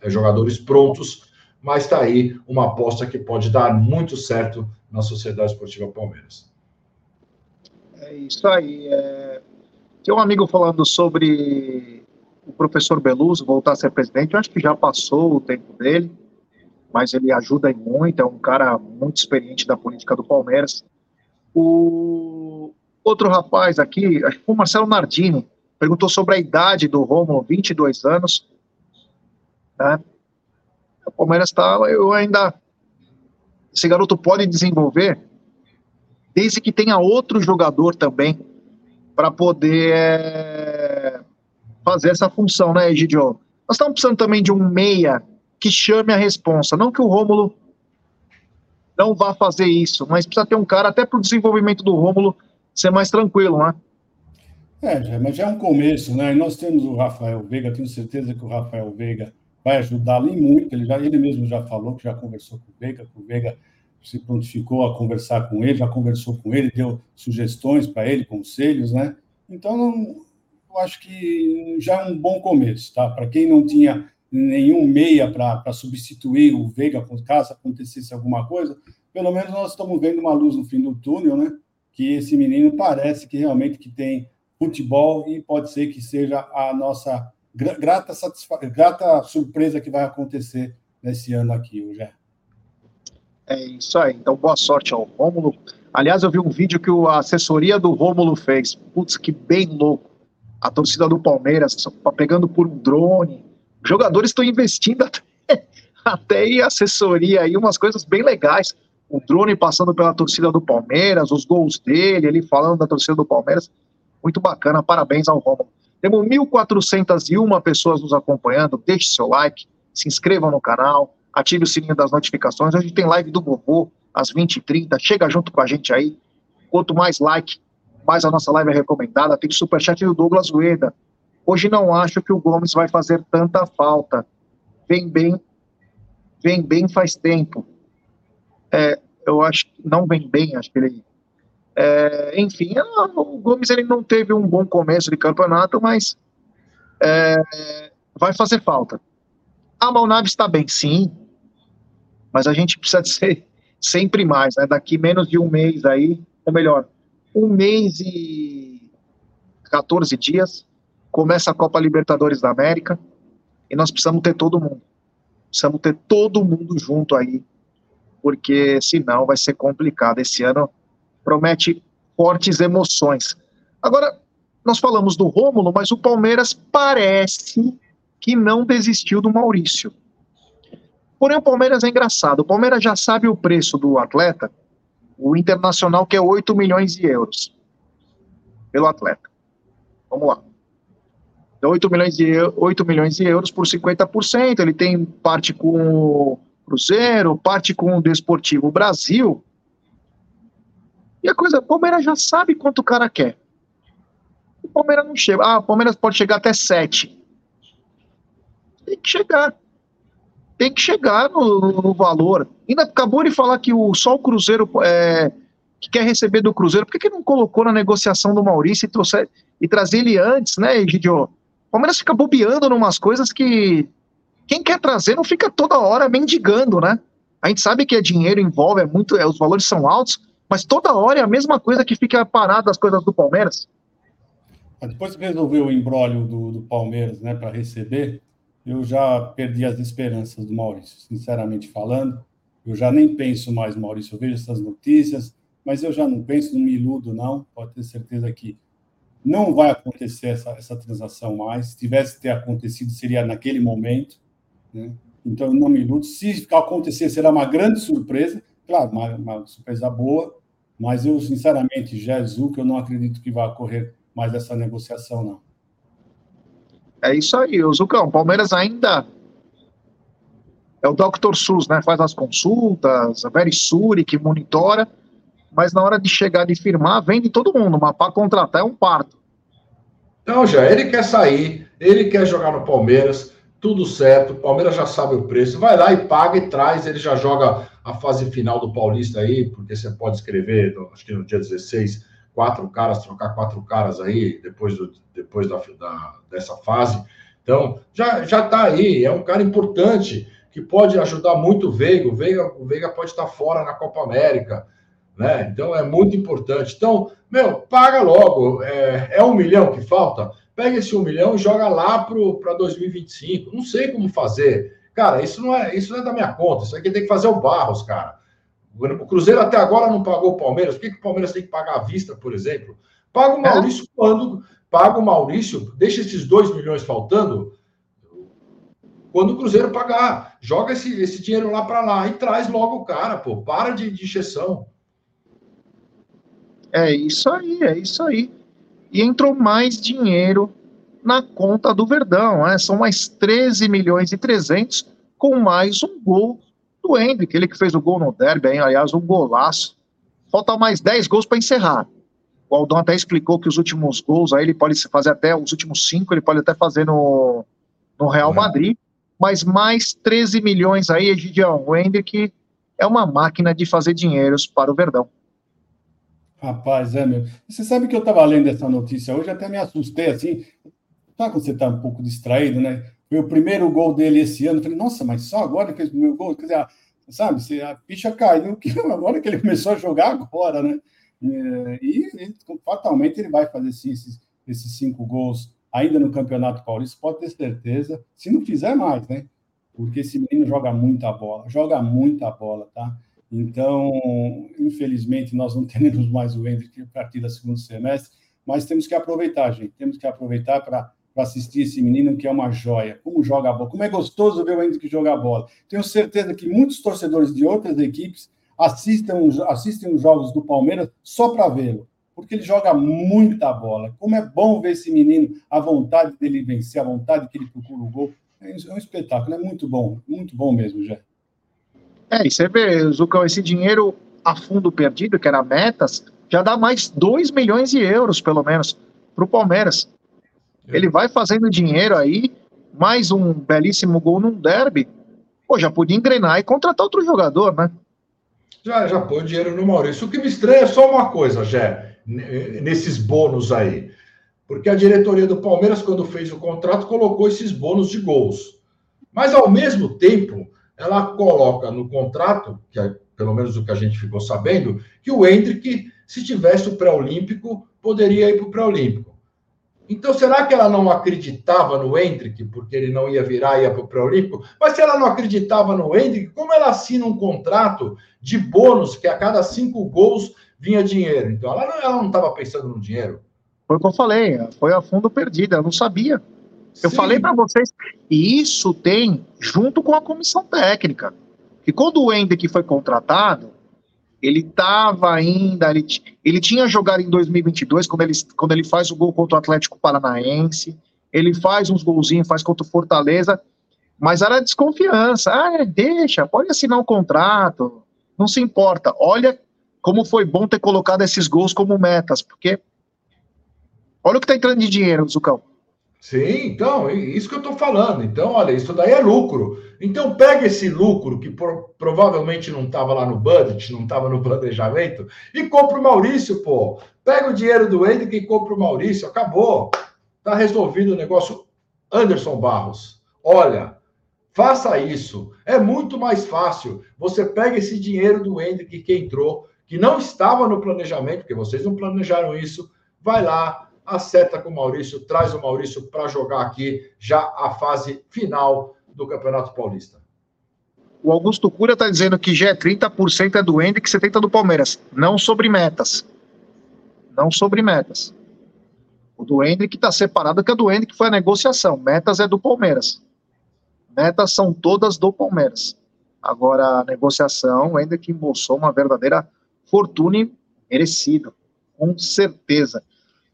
é, jogadores prontos, mas está aí uma aposta que pode dar muito certo na Sociedade Esportiva Palmeiras. É isso aí. É... Tem um amigo falando sobre o professor Beluso voltar a ser presidente. Eu acho que já passou o tempo dele, mas ele ajuda muito. É um cara muito experiente da política do Palmeiras. O outro rapaz aqui, acho que foi o Marcelo Nardini, perguntou sobre a idade do Romulo, 22 anos. Né? O Palmeiras está, eu ainda. Esse garoto pode desenvolver, desde que tenha outro jogador também para poder é, fazer essa função, né, Egidio? Nós estamos precisando também de um meia que chame a responsa. Não que o Rômulo não vá fazer isso, mas precisa ter um cara até para o desenvolvimento do Rômulo ser mais tranquilo, né? É, mas já é um começo, né? E nós temos o Rafael Veiga, tenho certeza que o Rafael Veiga vai ajudá-lo muito. Ele, já, ele mesmo já falou que já conversou com o Veiga, que o Veiga se prontificou a conversar com ele, já conversou com ele, deu sugestões para ele, conselhos, né? Então, eu acho que já é um bom começo, tá? Para quem não tinha nenhum meia para substituir o Veiga, caso acontecesse alguma coisa, pelo menos nós estamos vendo uma luz no fim do túnel, né? Que esse menino parece que realmente que tem futebol e pode ser que seja a nossa grata, satisfa... grata surpresa que vai acontecer nesse ano aqui, o Jé. É isso aí. Então, boa sorte ao Rômulo. Aliás, eu vi um vídeo que a assessoria do Rômulo fez. Putz, que bem louco. A torcida do Palmeiras tá pegando por um drone. Jogadores estão investindo até, (laughs) até em assessoria aí, umas coisas bem legais. O drone passando pela torcida do Palmeiras, os gols dele, ele falando da torcida do Palmeiras. Muito bacana. Parabéns ao Rômulo. Temos 1.401 pessoas nos acompanhando. Deixe seu like, se inscreva no canal, ative o sininho das notificações. Gente tem live do Vovô às 20h30. Chega junto com a gente aí. Quanto mais like, mais a nossa live é recomendada. Tem superchat do Douglas Ueda. Hoje não acho que o Gomes vai fazer tanta falta. Vem bem, vem bem faz tempo. É, eu acho que não vem bem, acho que ele é, enfim, o Gomes ele não teve um bom começo de campeonato, mas é, vai fazer falta. A Malnave está bem, sim, mas a gente precisa de ser (laughs) sempre mais, né? Daqui menos de um mês aí, ou melhor, um mês e 14 dias, começa a Copa Libertadores da América e nós precisamos ter todo mundo. Precisamos ter todo mundo junto aí, porque senão vai ser complicado. Esse ano promete fortes emoções. Agora, nós falamos do Rômulo, mas o Palmeiras parece que não desistiu do Maurício. Porém, o Palmeiras é engraçado. O Palmeiras já sabe o preço do atleta, o internacional que é 8 milhões de euros pelo atleta. Vamos lá. 8 milhões, de, 8 milhões de euros por 50%. Ele tem parte com o Cruzeiro, parte com o Desportivo Brasil. E a coisa, o Palmeiras já sabe quanto o cara quer. O Palmeiras não chega. Ah, o Palmeiras pode chegar até 7. Tem que chegar. Tem que chegar no, no valor. Ainda acabou de falar que o, só o Cruzeiro é, que quer receber do Cruzeiro. Por que, que não colocou na negociação do Maurício e, trouxe, e trazer ele antes, né, Egidio? Palmeiras fica bobeando em umas coisas que quem quer trazer não fica toda hora mendigando, né? A gente sabe que é dinheiro envolve, é muito, é, os valores são altos, mas toda hora é a mesma coisa que fica parado as coisas do Palmeiras. Depois que resolveu o embrólio do, do Palmeiras, né, para receber, eu já perdi as esperanças do Maurício, sinceramente falando. Eu já nem penso mais, Maurício. Eu vejo essas notícias, mas eu já não penso, não me iludo, não. Pode ter certeza que não vai acontecer essa, essa transação mais. Se tivesse ter acontecido, seria naquele momento. Né? Então, não me iludo. Se acontecer, será uma grande surpresa. Claro, uma, uma surpresa boa, mas eu, sinceramente, Jesus, que eu não acredito que vai ocorrer mais essa negociação, não. É isso aí, o Zucão. Palmeiras ainda é o Dr. SUS, né? Faz as consultas, a Verisuri que monitora, mas na hora de chegar de firmar, vende todo mundo, mas para contratar é um parto. Então, já, ele quer sair, ele quer jogar no Palmeiras, tudo certo, o Palmeiras já sabe o preço, vai lá e paga e traz, ele já joga a fase final do Paulista aí, porque você pode escrever, acho que no dia 16, quatro caras, trocar quatro caras aí depois, do, depois da, da, dessa fase. Então, já está aí, é um cara importante que pode ajudar muito o Veiga. O Veiga, o Veiga pode estar fora na Copa América, né? Então é muito importante. Então, meu, paga logo. É, é um milhão que falta? Pega esse um milhão e joga lá para 2025. Não sei como fazer. Cara, isso não é isso não é da minha conta. Isso aqui tem que fazer o Barros, cara. O Cruzeiro até agora não pagou o Palmeiras. Por que, que o Palmeiras tem que pagar à vista, por exemplo? Paga o Maurício é. quando. Paga o Maurício, deixa esses 2 milhões faltando. Quando o Cruzeiro pagar, joga esse, esse dinheiro lá para lá e traz logo o cara, pô. Para de, de injeção. É isso aí, é isso aí. E entrou mais dinheiro na conta do Verdão, né? São mais 13 milhões e 300 com mais um gol do Hendrick, ele que fez o gol no derby, hein? aliás, um golaço. Falta mais 10 gols para encerrar. O Aldão até explicou que os últimos gols aí ele pode fazer até, os últimos cinco ele pode até fazer no, no Real Madrid, mas mais 13 milhões aí, Egidião. O Hendrick é uma máquina de fazer dinheiros para o Verdão. Rapaz, é meu. Você sabe que eu estava lendo essa notícia hoje, até me assustei assim. Sabe quando você está um pouco distraído, né? Foi o primeiro gol dele esse ano. Eu falei, nossa, mas só agora que fez o primeiro gol? Quer dizer, sabe, se a ficha caiu, agora (laughs) que ele começou a jogar agora, né? E, e fatalmente ele vai fazer sim, esses, esses cinco gols ainda no Campeonato Paulista, pode ter certeza, se não fizer mais, né? Porque esse menino joga muita bola, joga muita bola, tá? Então, infelizmente, nós não (laughs) teremos mais o Hendrick a partir do segundo semestre, mas temos que aproveitar, gente, temos que aproveitar para assistir esse menino que é uma joia. Como joga a bola, como é gostoso ver o Hendrick jogar bola. Tenho certeza que muitos torcedores de outras equipes assistem, os jogos do Palmeiras só para vê-lo, porque ele joga muita bola. Como é bom ver esse menino, a vontade dele vencer, a vontade que ele procura o gol. É um espetáculo, é muito bom, muito bom mesmo, já. É, e você vê, Zucão, esse dinheiro a fundo perdido, que era metas, já dá mais 2 milhões de euros, pelo menos, para o Palmeiras. Ele vai fazendo dinheiro aí, mais um belíssimo gol num derby. Pô, já podia engrenar e contratar outro jogador, né? Já, já pôs dinheiro no Maurício. O que me estranha é só uma coisa, Jé, nesses bônus aí. Porque a diretoria do Palmeiras, quando fez o contrato, colocou esses bônus de gols. Mas, ao mesmo tempo, ela coloca no contrato, que é pelo menos o que a gente ficou sabendo, que o Hendrick, se tivesse o pré-olímpico, poderia ir para o pré-olímpico. Então, será que ela não acreditava no Hendrick, porque ele não ia virar e ia para o pré-olímpico? Mas se ela não acreditava no Hendrick, como ela assina um contrato de bônus que a cada cinco gols vinha dinheiro? Então, ela não estava pensando no dinheiro. Foi o que eu falei, foi a fundo perdido, ela não sabia. Eu Sim. falei para vocês, e isso tem junto com a comissão técnica. Que quando o Hendrick foi contratado, ele estava ainda, ele, ele tinha jogado em 2022, quando ele, quando ele faz o gol contra o Atlético Paranaense, ele faz uns golzinhos, faz contra o Fortaleza, mas era desconfiança. Ah, deixa, pode assinar um contrato, não se importa. Olha como foi bom ter colocado esses gols como metas, porque olha o que está entrando de dinheiro, Zucão. Sim, então, isso que eu estou falando. Então, olha, isso daí é lucro. Então, pega esse lucro, que por, provavelmente não estava lá no budget, não estava no planejamento, e compra o Maurício, pô. Pega o dinheiro do Hendrick e compra o Maurício. Acabou. Está resolvido o negócio. Anderson Barros, olha, faça isso. É muito mais fácil. Você pega esse dinheiro do Hendrick que entrou, que não estava no planejamento, porque vocês não planejaram isso, vai lá, acerta com o Maurício, traz o Maurício para jogar aqui já a fase final do Campeonato Paulista. O Augusto Cura está dizendo que já é 30% é do Hendrick e 70% do Palmeiras. Não sobre metas. Não sobre metas. O do Hendrick está separado, que a do Hendrick foi a negociação. Metas é do Palmeiras. Metas são todas do Palmeiras. Agora, a negociação, o Hendrick embolsou uma verdadeira fortuna merecida. Com certeza.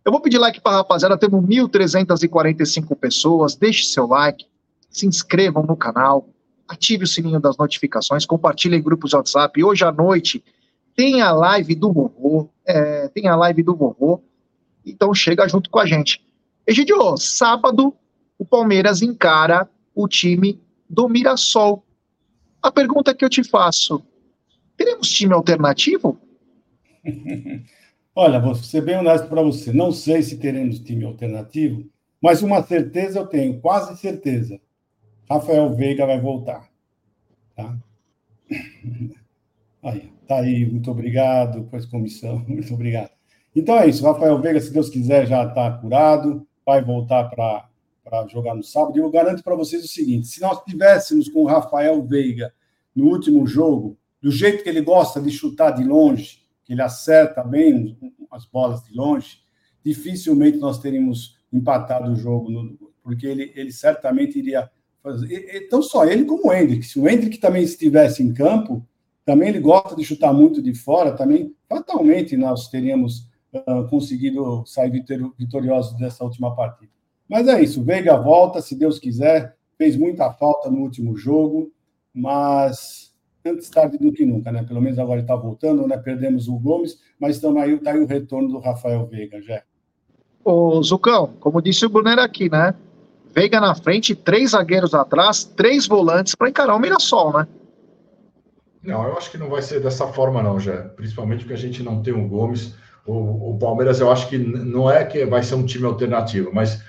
Eu vou pedir like para a rapaziada, temos 1.345 pessoas, deixe seu like, se inscrevam no canal, ative o sininho das notificações, compartilhe em grupos WhatsApp. Hoje à noite tem a live do vovô, é, tem a live do vovô, então chega junto com a gente. Egidio, sábado o Palmeiras encara o time do Mirassol. A pergunta que eu te faço, teremos time alternativo? (laughs) Olha, vou ser bem honesto para você. Não sei se teremos time alternativo, mas uma certeza eu tenho, quase certeza. Rafael Veiga vai voltar. Tá? (coughs) Aí, tá aí, muito obrigado, pois comissão, (laughs) muito obrigado. Então é isso, Rafael Veiga, se Deus quiser, já está curado, vai voltar para jogar no sábado. E eu garanto para vocês o seguinte: se nós tivéssemos com o Rafael Veiga no último jogo, do jeito que ele gosta de chutar de longe, que ele acerta bem as bolas de longe, dificilmente nós teríamos empatado o jogo, no, porque ele, ele certamente iria fazer. Então, só ele como o Hendrick. Se o Hendrick também estivesse em campo, também ele gosta de chutar muito de fora, também fatalmente nós teríamos uh, conseguido sair vitoriosos dessa última partida. Mas é isso, Veiga volta, se Deus quiser, fez muita falta no último jogo, mas antes tarde do que nunca, né? Pelo menos agora ele está voltando, né? Perdemos o Gomes, mas estamos aí, tá aí o retorno do Rafael Veiga, já. Ô, Zucão, como disse o Brunner aqui, né? Veiga na frente, três zagueiros atrás, três volantes para encarar o Mirassol, né? Não, eu acho que não vai ser dessa forma, não, já. Principalmente porque a gente não tem o Gomes. O, o Palmeiras, eu acho que não é que vai ser um time alternativo, mas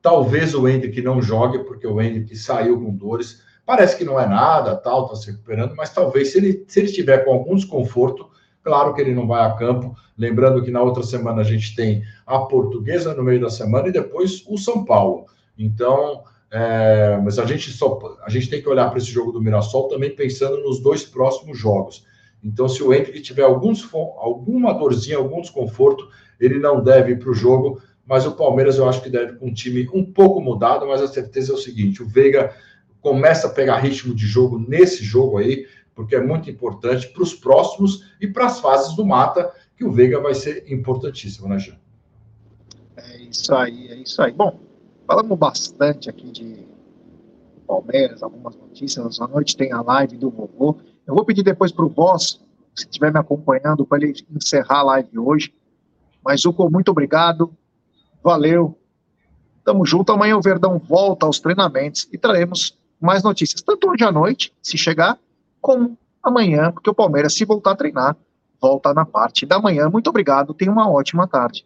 talvez o Hendrick não jogue, porque o Hendrick saiu com dores Parece que não é nada, tal, está se recuperando, mas talvez se ele, se ele estiver com algum desconforto, claro que ele não vai a campo. Lembrando que na outra semana a gente tem a Portuguesa no meio da semana e depois o São Paulo. Então, é, mas a gente só a gente tem que olhar para esse jogo do Mirassol também pensando nos dois próximos jogos. Então, se o Henrique tiver alguns, alguma dorzinha, algum desconforto, ele não deve ir para o jogo. Mas o Palmeiras eu acho que deve com um time um pouco mudado, mas a certeza é o seguinte: o Veiga começa a pegar ritmo de jogo nesse jogo aí, porque é muito importante para os próximos e para as fases do mata, que o Veiga vai ser importantíssimo, né, Jean? É isso aí, é isso aí. Bom, falamos bastante aqui de Palmeiras, algumas notícias. À noite tem a live do vovô. Eu vou pedir depois para o Voz, se estiver me acompanhando, para ele encerrar a live hoje. Mas, Zuko, muito obrigado. Valeu. Tamo junto. Amanhã o Verdão volta aos treinamentos e traremos mais notícias, tanto hoje à noite, se chegar, como amanhã, porque o Palmeiras, se voltar a treinar, volta na parte da manhã. Muito obrigado, tenha uma ótima tarde.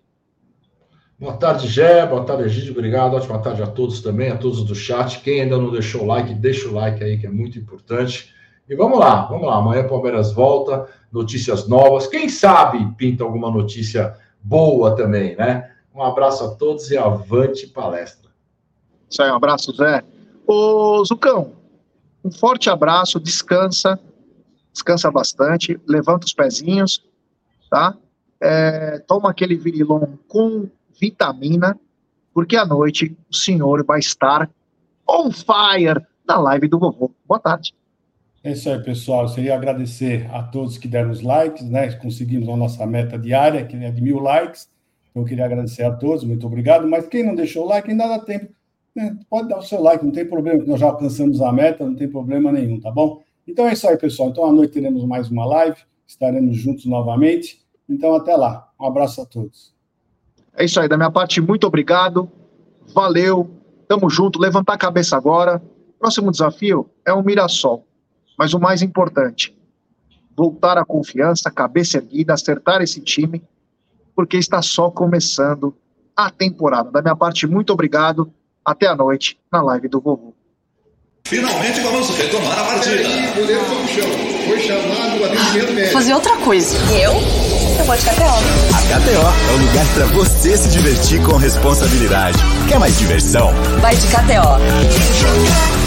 Boa tarde, Gé, boa tarde, Egídio, obrigado, ótima tarde a todos também, a todos do chat. Quem ainda não deixou o like, deixa o like aí, que é muito importante. E vamos lá, vamos lá, amanhã o Palmeiras volta, notícias novas. Quem sabe pinta alguma notícia boa também, né? Um abraço a todos e avante palestra. Isso aí, um abraço, Zé. Ô, Zucão, um forte abraço, descansa, descansa bastante, levanta os pezinhos, tá? É, toma aquele virilon com vitamina, porque à noite o senhor vai estar on fire na live do vovô. Boa tarde. É isso aí, pessoal. Eu queria agradecer a todos que deram os likes, né? Conseguimos a nossa meta diária, que é de mil likes. Eu queria agradecer a todos, muito obrigado. Mas quem não deixou o like, ainda dá tempo. Né? Pode dar o seu like, não tem problema, nós já alcançamos a meta, não tem problema nenhum, tá bom? Então é isso aí, pessoal. Então, à noite teremos mais uma live, estaremos juntos novamente. Então, até lá. Um abraço a todos. É isso aí, da minha parte, muito obrigado. Valeu. Tamo junto. Levantar a cabeça agora. Próximo desafio é o Mirassol. Mas o mais importante, voltar a confiança, cabeça erguida, acertar esse time, porque está só começando a temporada. Da minha parte, muito obrigado. Até a noite na live do vovô. Finalmente vamos retomar a partida. Aí, o goleiro foi pro chão. Foi chamado o atendimento médico. Fazer outra coisa. Eu? Eu vou de KTO. A KTO é o lugar para você se divertir com responsabilidade. Quer mais diversão? Vai de KTO.